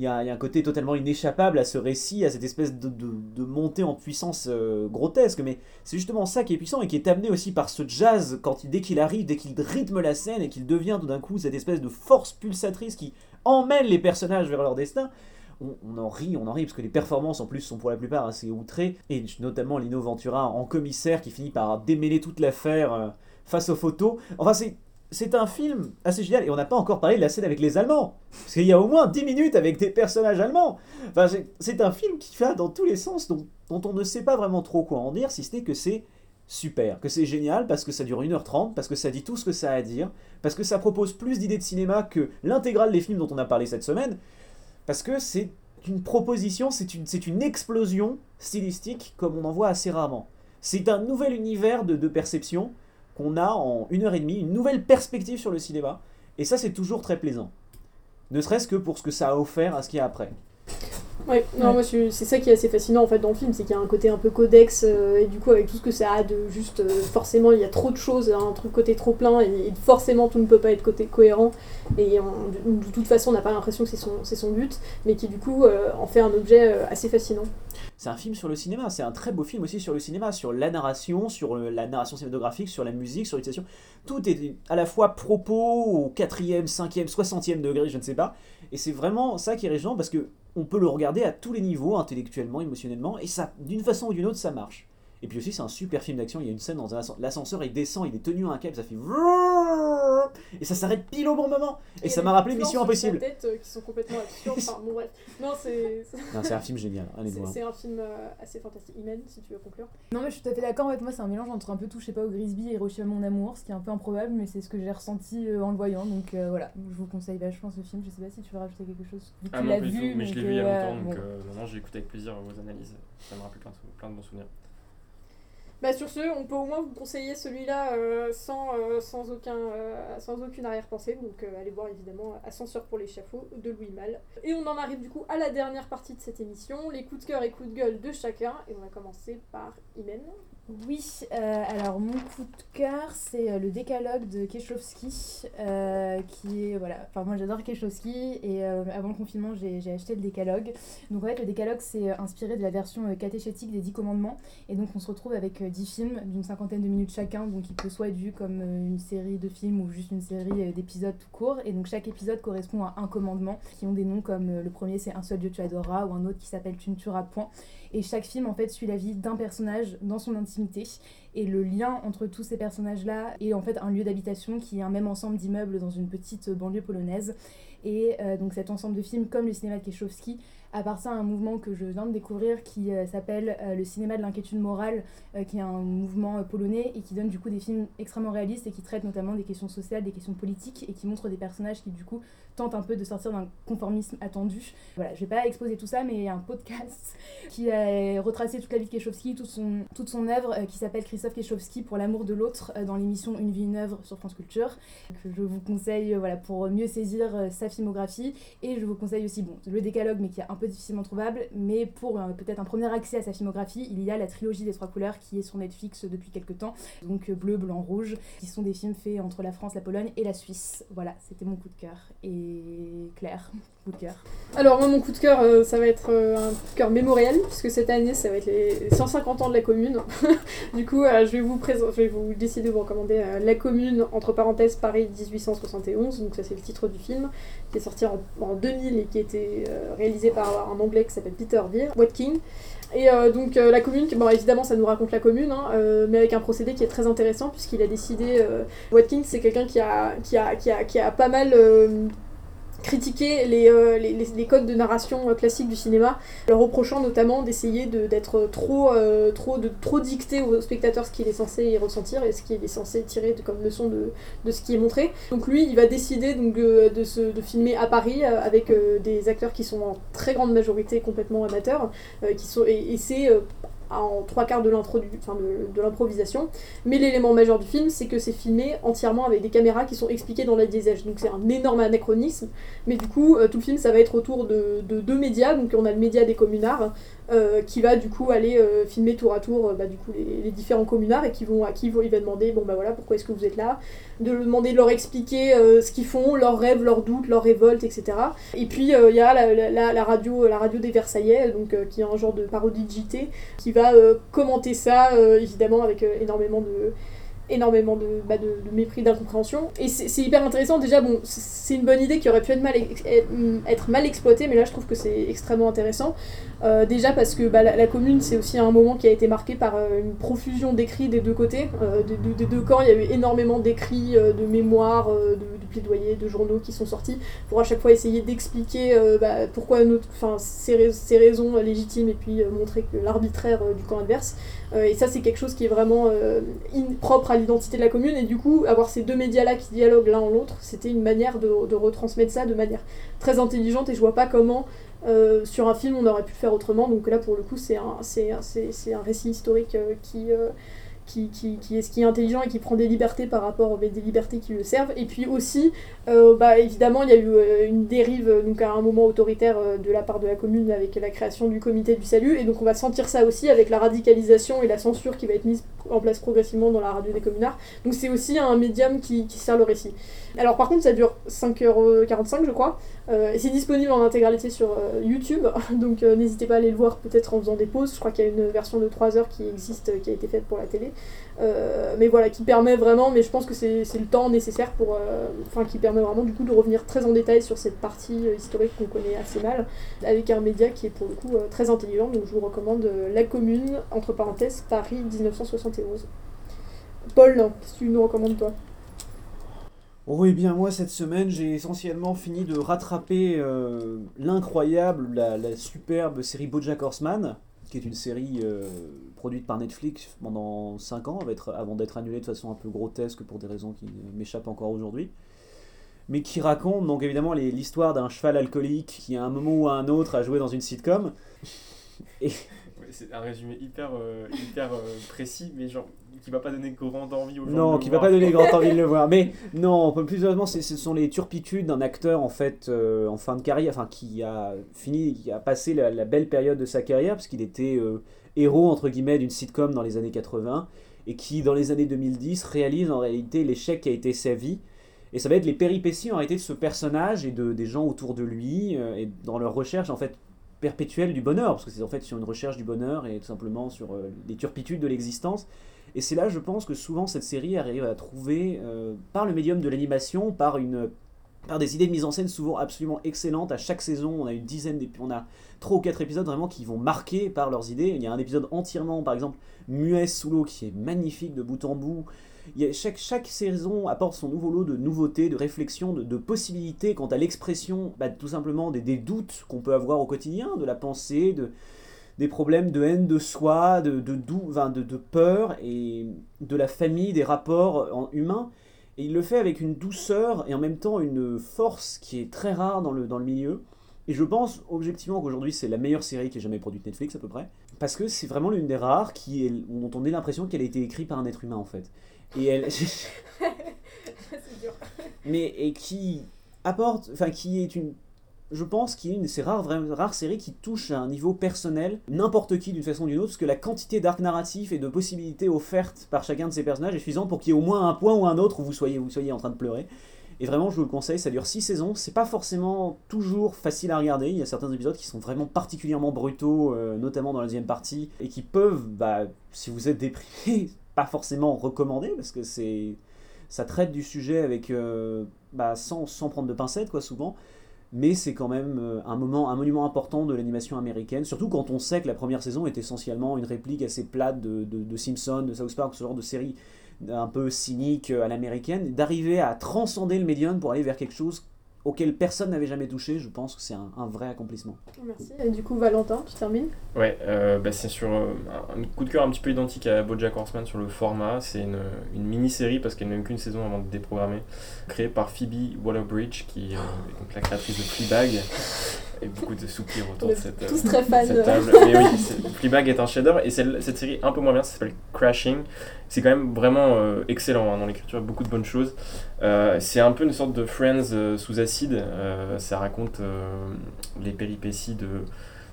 S6: Il y, a, un côté totalement inéchappable à ce récit, à cette espèce de, montée en puissance euh, grotesque, mais c'est justement ça qui est puissant et qui est amené aussi par ce jazz, quand dès qu'il arrive, dès qu'il rythme la scène et qu'il devient tout d'un coup cette espèce de force pulsatrice qui emmène les personnages vers leur destin on, on en rit, on en rit, parce que les performances en plus sont pour la plupart assez outrées, et notamment Lino Ventura en commissaire qui finit par démêler toute l'affaire euh, face aux photos. Enfin, c'est. C'est un film assez génial et on n'a pas encore parlé de la scène avec les Allemands. Parce qu'il y a au moins 10 minutes avec des personnages allemands. Enfin, c'est- un film qui va dans tous les sens dont, on ne sait pas vraiment trop quoi en dire, si ce n'est que c'est super, que c'est génial parce que ça dure 1h30, parce que ça dit tout ce que ça a à dire, parce que ça propose plus d'idées de cinéma que l'intégrale des films dont on a parlé cette semaine, parce que c'est une proposition, c'est une, explosion stylistique comme on en voit assez rarement. C'est un nouvel univers de perception qu'on a en une heure et demie, une nouvelle perspective sur le cinéma, et ça c'est toujours très plaisant. Ne serait-ce que pour ce que ça a offert à ce qu'il y a après.
S4: Ouais, non, moi c'est ça qui est assez fascinant en fait dans le film, c'est qu'il y a un côté un peu codex euh, et du coup avec tout ce que ça a de juste euh, forcément il y a trop de choses, hein, un truc côté trop plein et, et forcément tout ne peut pas être côté cohérent et on- de, de toute façon on n'a pas l'impression que c'est son, son but, mais qui du coup euh, en fait un objet assez fascinant.
S6: C'est un film sur le cinéma, c'est un très beau film aussi sur le cinéma, sur la narration, sur la narration cinématographique, sur la musique, sur l'utilisation. Tout est à la fois propos au quatrième, cinquième, soixantième degré, je ne sais pas. Et c'est vraiment ça qui est régent parce que on peut le regarder à tous les niveaux, intellectuellement, émotionnellement, et ça, d'une façon ou d'une autre, ça marche. Et puis aussi, c'est un super film d'action. Il y a une scène dans l'ascenseur, il descend, il est tenu à un câble, ça fait. Et ça s'arrête pile au bon moment. Et, ça m'a rappelé Mission Impossible.
S4: tête euh, qui sont complètement absurdes. enfin, bon, bref. Non, c'est.
S6: c'est un film génial. Allez.
S4: C'est un film euh, assez fantastique. Imen, si tu veux conclure.
S13: Non, mais je suis tout à fait d'accord. En fait, moi, c'est un mélange entre un peu tout, je sais pas, au Grisby et Hiroshima Mon Amour, ce qui est un peu improbable, mais c'est ce que j'ai ressenti euh, en le voyant. Donc voilà, je vous conseille vachement ce film. Je sais pas si tu veux rajouter quelque chose.
S12: Tu ah, l'as vu, mais je l'ai vu il y a longtemps. Donc, non, j'ai écouté avec plaisir vos analyses. Ça me rappelle plein de, plein de bons souvenirs.
S4: Bah sur ce, on peut au moins vous conseiller celui-là euh, sans, euh, euh, sans aucune arrière-pensée. Donc allez voir évidemment Ascenseur pour l'échafaud de Louis Malle. Et on en arrive du coup à la dernière partie de cette émission, les coups de cœur et coups de gueule de chacun. Et on va commencer par Imen.
S13: Oui, euh, alors mon coup de cœur, c'est euh, le décalogue de Keshowski, euh, qui est, voilà, enfin moi j'adore Keshowski, et avant le confinement j'ai acheté le décalogue. Donc en fait le décalogue c'est inspiré de la version catéchétique des 10 commandements, et donc on se retrouve avec 10 films d'une cinquantaine de minutes chacun, donc il peut soit être vu comme une série de films ou juste une série d'épisodes tout court, et donc chaque épisode correspond à un commandement, qui ont des noms comme le premier c'est Un seul Dieu tu adoreras, ou un autre qui s'appelle Tu ne tueras point. Et chaque film, en fait, suit la vie d'un personnage dans son intimité. Et le lien entre tous ces personnages-là est en fait un lieu d'habitation qui est un même ensemble d'immeubles dans une petite banlieue polonaise. Et euh, donc cet ensemble de films, comme le cinéma de Kieślowski, à un mouvement que je viens de découvrir qui euh, s'appelle euh, le cinéma de l'inquiétude morale, qui est un mouvement polonais et qui donne du coup des films extrêmement réalistes et qui traite notamment des questions sociales, des questions politiques et qui montre des personnages qui du coup tentent un peu de sortir d'un conformisme attendu. Voilà, je vais pas exposer tout ça, mais il y a un podcast qui a retracé toute la vie de toute son, toute son œuvre qui s'appelle Christophe Kieślowski pour l'amour de l'autre dans l'émission Une vie, une œuvre sur France Culture, que je vous conseille voilà, pour mieux saisir sa filmographie. Et je vous conseille aussi bon, le décalogue, mais qui est un peu difficilement trouvable. Mais pour euh, peut-être un premier accès à sa filmographie, il y a la trilogie des trois couleurs qui est sur Netflix depuis quelques temps. Donc euh, bleu, blanc, rouge, qui sont des films faits entre la France, la Pologne et la Suisse. Voilà, c'était mon coup de cœur. Et Claire, coup de cœur.
S4: Alors moi mon coup de cœur, euh, ça va être un coup de cœur mémoriel, puisque cette année ça va être les 150 ans de la commune. du coup, je vais vous présenter, je vais vous décider de vous recommander La commune entre parenthèses Paris 1871. Donc ça c'est le titre du film qui est sorti en, 2000 et qui euh, réalisé par un anglais qui s'appelle Peter Weir, Watking. Et euh, donc euh, la commune, bon évidemment ça nous raconte la commune, hein, mais avec un procédé qui est très intéressant puisqu'il a décidé, Watkins c'est quelqu'un qui a, qui, a, qui, a, qui a pas mal critiquer euh, les, les, codes de narration euh, classiques du cinéma, leur reprochant notamment d'essayer d'être trop, euh, trop, de, trop dicter au spectateur ce qu'il est censé ressentir et ce qu'il est censé tirer comme leçon de, de, ce qui est montré. Donc lui, il va décider donc, de, se, de filmer à Paris avec des acteurs qui sont en très grande majorité complètement amateurs, qui sont, et c'est en trois quarts de l'improvisation. Mais l'élément majeur du film, c'est que c'est filmé entièrement avec des caméras qui sont expliquées dans la diesel. Donc c'est un énorme anachronisme. Mais du coup, euh, tout le film, ça va être autour de, deux médias. Donc on a le média des communards, euh, qui va du coup aller euh, filmer tour à tour bah, du coup, les, différents communards et qui vont, à qui il va demander bon bah voilà pourquoi est-ce que vous êtes là? De demander de leur expliquer ce qu'ils font leurs rêves leurs doutes leurs révoltes etc et puis il y a la, la, radio la radio des Versaillais donc qui est un genre de parodie de JT qui va commenter ça évidemment avec énormément de énormément de, bah, de, mépris, d'incompréhension. Et c'est hyper intéressant. Déjà, bon, c'est une bonne idée qui aurait pu être mal, être mal exploitée, mais là, je trouve que c'est extrêmement intéressant. Euh, déjà parce que bah, la, commune, c'est aussi un moment qui a été marqué par euh, une profusion d'écrits des deux côtés. Euh, des, deux camps, il y a eu énormément d'écrits, de mémoires, de, plaidoyers, de journaux qui sont sortis pour à chaque fois essayer d'expliquer bah, pourquoi notre, ces, ces raisons légitimes et puis montrer que l'arbitraire du camp adverse. et ça, c'est quelque chose qui est vraiment propre à l'identité de la commune. Et du coup, avoir ces deux médias-là qui dialoguent l'un en l'autre, c'était une manière de, retransmettre ça de manière très intelligente. Et je vois pas comment euh, sur un film on aurait pu le faire autrement. Donc là, pour le coup, c'est un, un récit historique euh, qui, euh, qui, qui, qui, est, qui est intelligent et qui prend des libertés par rapport à des libertés qui le servent. Et puis aussi, bah, évidemment, il y a eu une dérive donc à un moment autoritaire de la part de la commune avec la création du comité du salut. Et donc on va sentir ça aussi avec la radicalisation et la censure qui va être mise en place progressivement dans la radio des communards. Donc c'est aussi un médium qui, sert le récit. Alors par contre, ça dure 5h45, je crois. c'est disponible en intégralité sur YouTube, donc n'hésitez pas à aller le voir peut-être en faisant des pauses. Je crois qu'il y a une version de 3 heures qui existe, qui a été faite pour la télé. Euh, mais voilà, qui permet vraiment, mais je pense que c'est le temps nécessaire pour. euh, Enfin, qui permet vraiment du coup de revenir très en détail sur cette partie euh, historique qu'on connaît assez mal, avec un média qui est pour le coup très intelligent. Donc je vous recommande La Commune, entre parenthèses, Paris 1971. Paul, qu'est-ce que tu nous recommandes toi?
S6: Oh, eh bien, moi, cette semaine, j'ai essentiellement fini de rattraper l'incroyable, la, la superbe série Bojack Horseman, qui est une série euh, produite par Netflix pendant 5 ans, avant d'être- annulée de façon un peu grotesque pour des raisons qui m'échappent encore aujourd'hui. Mais qui raconte, donc évidemment, l'histoire d'un cheval alcoolique qui, à un moment ou à un autre, a joué dans une sitcom.
S12: C'est un résumé hyper, euh, hyper euh, précis, mais genre qui va pas donner grand envie aux gens.
S6: Non, qui va
S12: voir.
S6: pas donner grand envie de le voir. Mais non, plus sérieusement, ce sont les turpitudes d'un acteur en fait euh, en fin de carrière, enfin qui a fini, qui a passé la, la belle période de sa carrière, parce qu'il était euh, héros entre guillemets d'une sitcom dans les années 80 et qui dans les années 2010 réalise en réalité l'échec qui a été sa vie. Et ça va être les péripéties en réalité de ce personnage et de, des gens autour de lui euh, et dans leur recherche en fait perpétuelle du bonheur, parce que c'est en fait sur une recherche du bonheur et tout simplement sur euh, les turpitudes de l'existence. Et c'est là, je pense, que souvent cette série arrive à trouver, euh, par le médium de l'animation, par, par des idées de mise en scène souvent absolument excellentes. À chaque saison, on a une dizaine, on a trois ou quatre épisodes vraiment qui vont marquer par leurs idées. Il y a un épisode entièrement, par exemple, muet sous l'eau, qui est magnifique de bout en bout. Y a, chaque, chaque saison apporte son nouveau lot de nouveautés, de réflexions, de, possibilités quant à l'expression, bah, tout simplement des, des doutes qu'on peut avoir au quotidien, de la pensée, de, des problèmes de haine de soi, de, de, de, de peur et de la famille, des rapports humains. Et il le fait avec une douceur et en même temps une force qui est très rare dans le, dans le milieu. Et je pense objectivement qu'aujourd'hui c'est la meilleure série qui ait jamais produite Netflix à peu près. Parce que c'est vraiment l'une des rares qui est, dont on a l'impression qu'elle a été écrite par un être humain en fait. Et elle...
S4: C'est dur.
S6: mais et qui apporte, enfin qui est une, je pense qu'il est une de ces rares, rares séries qui touche à un niveau personnel n'importe qui d'une façon ou d'une autre, parce que la quantité d'arcs narratifs et de possibilités offertes par chacun de ces personnages est suffisante pour qu'il y ait au moins un point ou un autre où vous soyez, vous soyez en train de pleurer. Et vraiment, je vous le conseille, ça dure 6 saisons. C'est pas forcément toujours facile à regarder. Il y a certains épisodes qui sont vraiment particulièrement brutaux, euh, notamment dans la deuxième partie, et qui peuvent, bah, si vous êtes déprimé, forcément recommander, parce que c'est ça traite du sujet avec euh, bah, sans, sans prendre de pincettes quoi souvent. Mais c'est quand même euh, un moment un monument important de l'animation américaine surtout quand on sait que la première saison est essentiellement une réplique assez plate de Simpson de South Park ce genre de série un peu cynique euh, à l'américaine. D'arriver à transcender le médium pour aller vers quelque chose auquel personne n'avait jamais touché je pense que c'est un, un vrai accomplissement
S4: Merci. Et du coup, Valentin, tu termines?
S12: Ouais, euh, bah, c'est sur euh, un coup de cœur un petit peu identique à BoJack Horseman sur le format. C'est une, une mini-série parce qu'elle n'a eu qu'une saison avant de déprogrammer, créée par Phoebe Waller-Bridge qui euh, est donc la créatrice de Fleabag. Et beaucoup de soupirs autour de cette,
S4: tous très fans.
S12: cette table. Mais oui, Fleabag est un chef-d'œuvre et cette série un peu moins bien, ça s'appelle Crashing. C'est quand même vraiment euh, excellent hein, dans l'écriture, beaucoup de bonnes choses. Euh, c'est un peu une sorte de Friends euh, sous acide. Euh, ça raconte euh, les péripéties de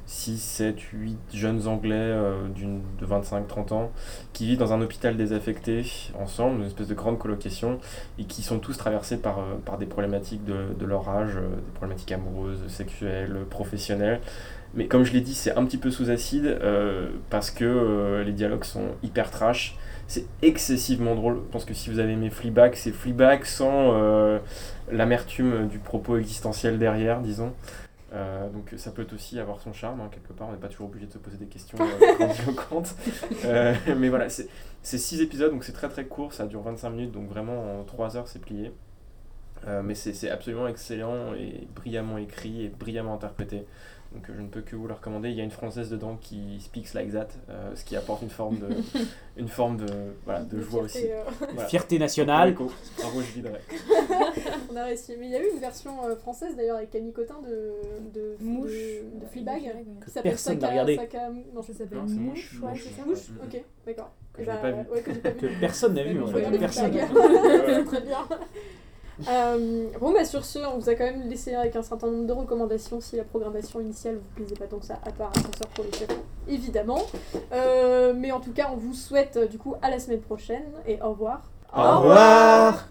S12: 6, 7, 8 jeunes Anglais euh, d'une- de 25-30 ans qui vivent dans un hôpital désaffecté ensemble, une espèce de grande colocation, et qui sont tous traversés par, euh, par des problématiques de, de leur âge, euh, des problématiques amoureuses, sexuelles, professionnelles. Mais comme je l'ai dit, c'est un petit peu sous acide parce que les dialogues sont hyper trash. C'est excessivement drôle. Je pense que si vous avez aimé Fleabag, c'est Fleabag sans l'amertume du propos existentiel derrière, disons. Euh, donc ça peut aussi avoir son charme, hein, quelque part. On n'est pas toujours obligé de se poser des questions euh, grandiloquentes. Euh, mais voilà, c'est c'est 6 épisodes, donc c'est très très court. Ça dure 25 minutes, donc vraiment en 3 heures c'est plié. Euh, mais c'est c'est absolument excellent et brillamment écrit et brillamment interprété. Donc je ne peux que vous le recommander. Il y a une française dedans qui speaks like that, euh, ce qui apporte une forme de, une forme de, voilà, de
S4: De
S12: joie
S4: fierté,
S12: aussi.
S4: euh.
S12: Voilà.
S6: Fierté nationale.
S12: Bravo, je viderai.
S4: On a réussi. Mais il y a eu une version euh, française d'ailleurs avec Camille Cotin de, de,
S13: Mouche.
S4: de, de Fleabag qui s'appelle
S6: Personne n'a
S4: Saka-
S6: regardé.
S4: Saka- Non,
S13: Ça s'appelle Mouche,
S12: Mouche,
S13: ouais,
S12: Mouche.
S13: c'est ça
S4: Mouche. Ok, d'accord.
S12: Que
S4: bah. Ouais, que
S6: que personne n'a vu personne.
S4: Très bien. Euh, bon, bah sur ce, on vous a quand même laissé avec un certain nombre de recommandations si la programmation initiale vous plaisait pas tant que ça, à part Ascenseur pour les chefs, évidemment. Euh, mais en tout cas, on vous souhaite euh, du coup à la semaine prochaine et au revoir.
S6: Au revoir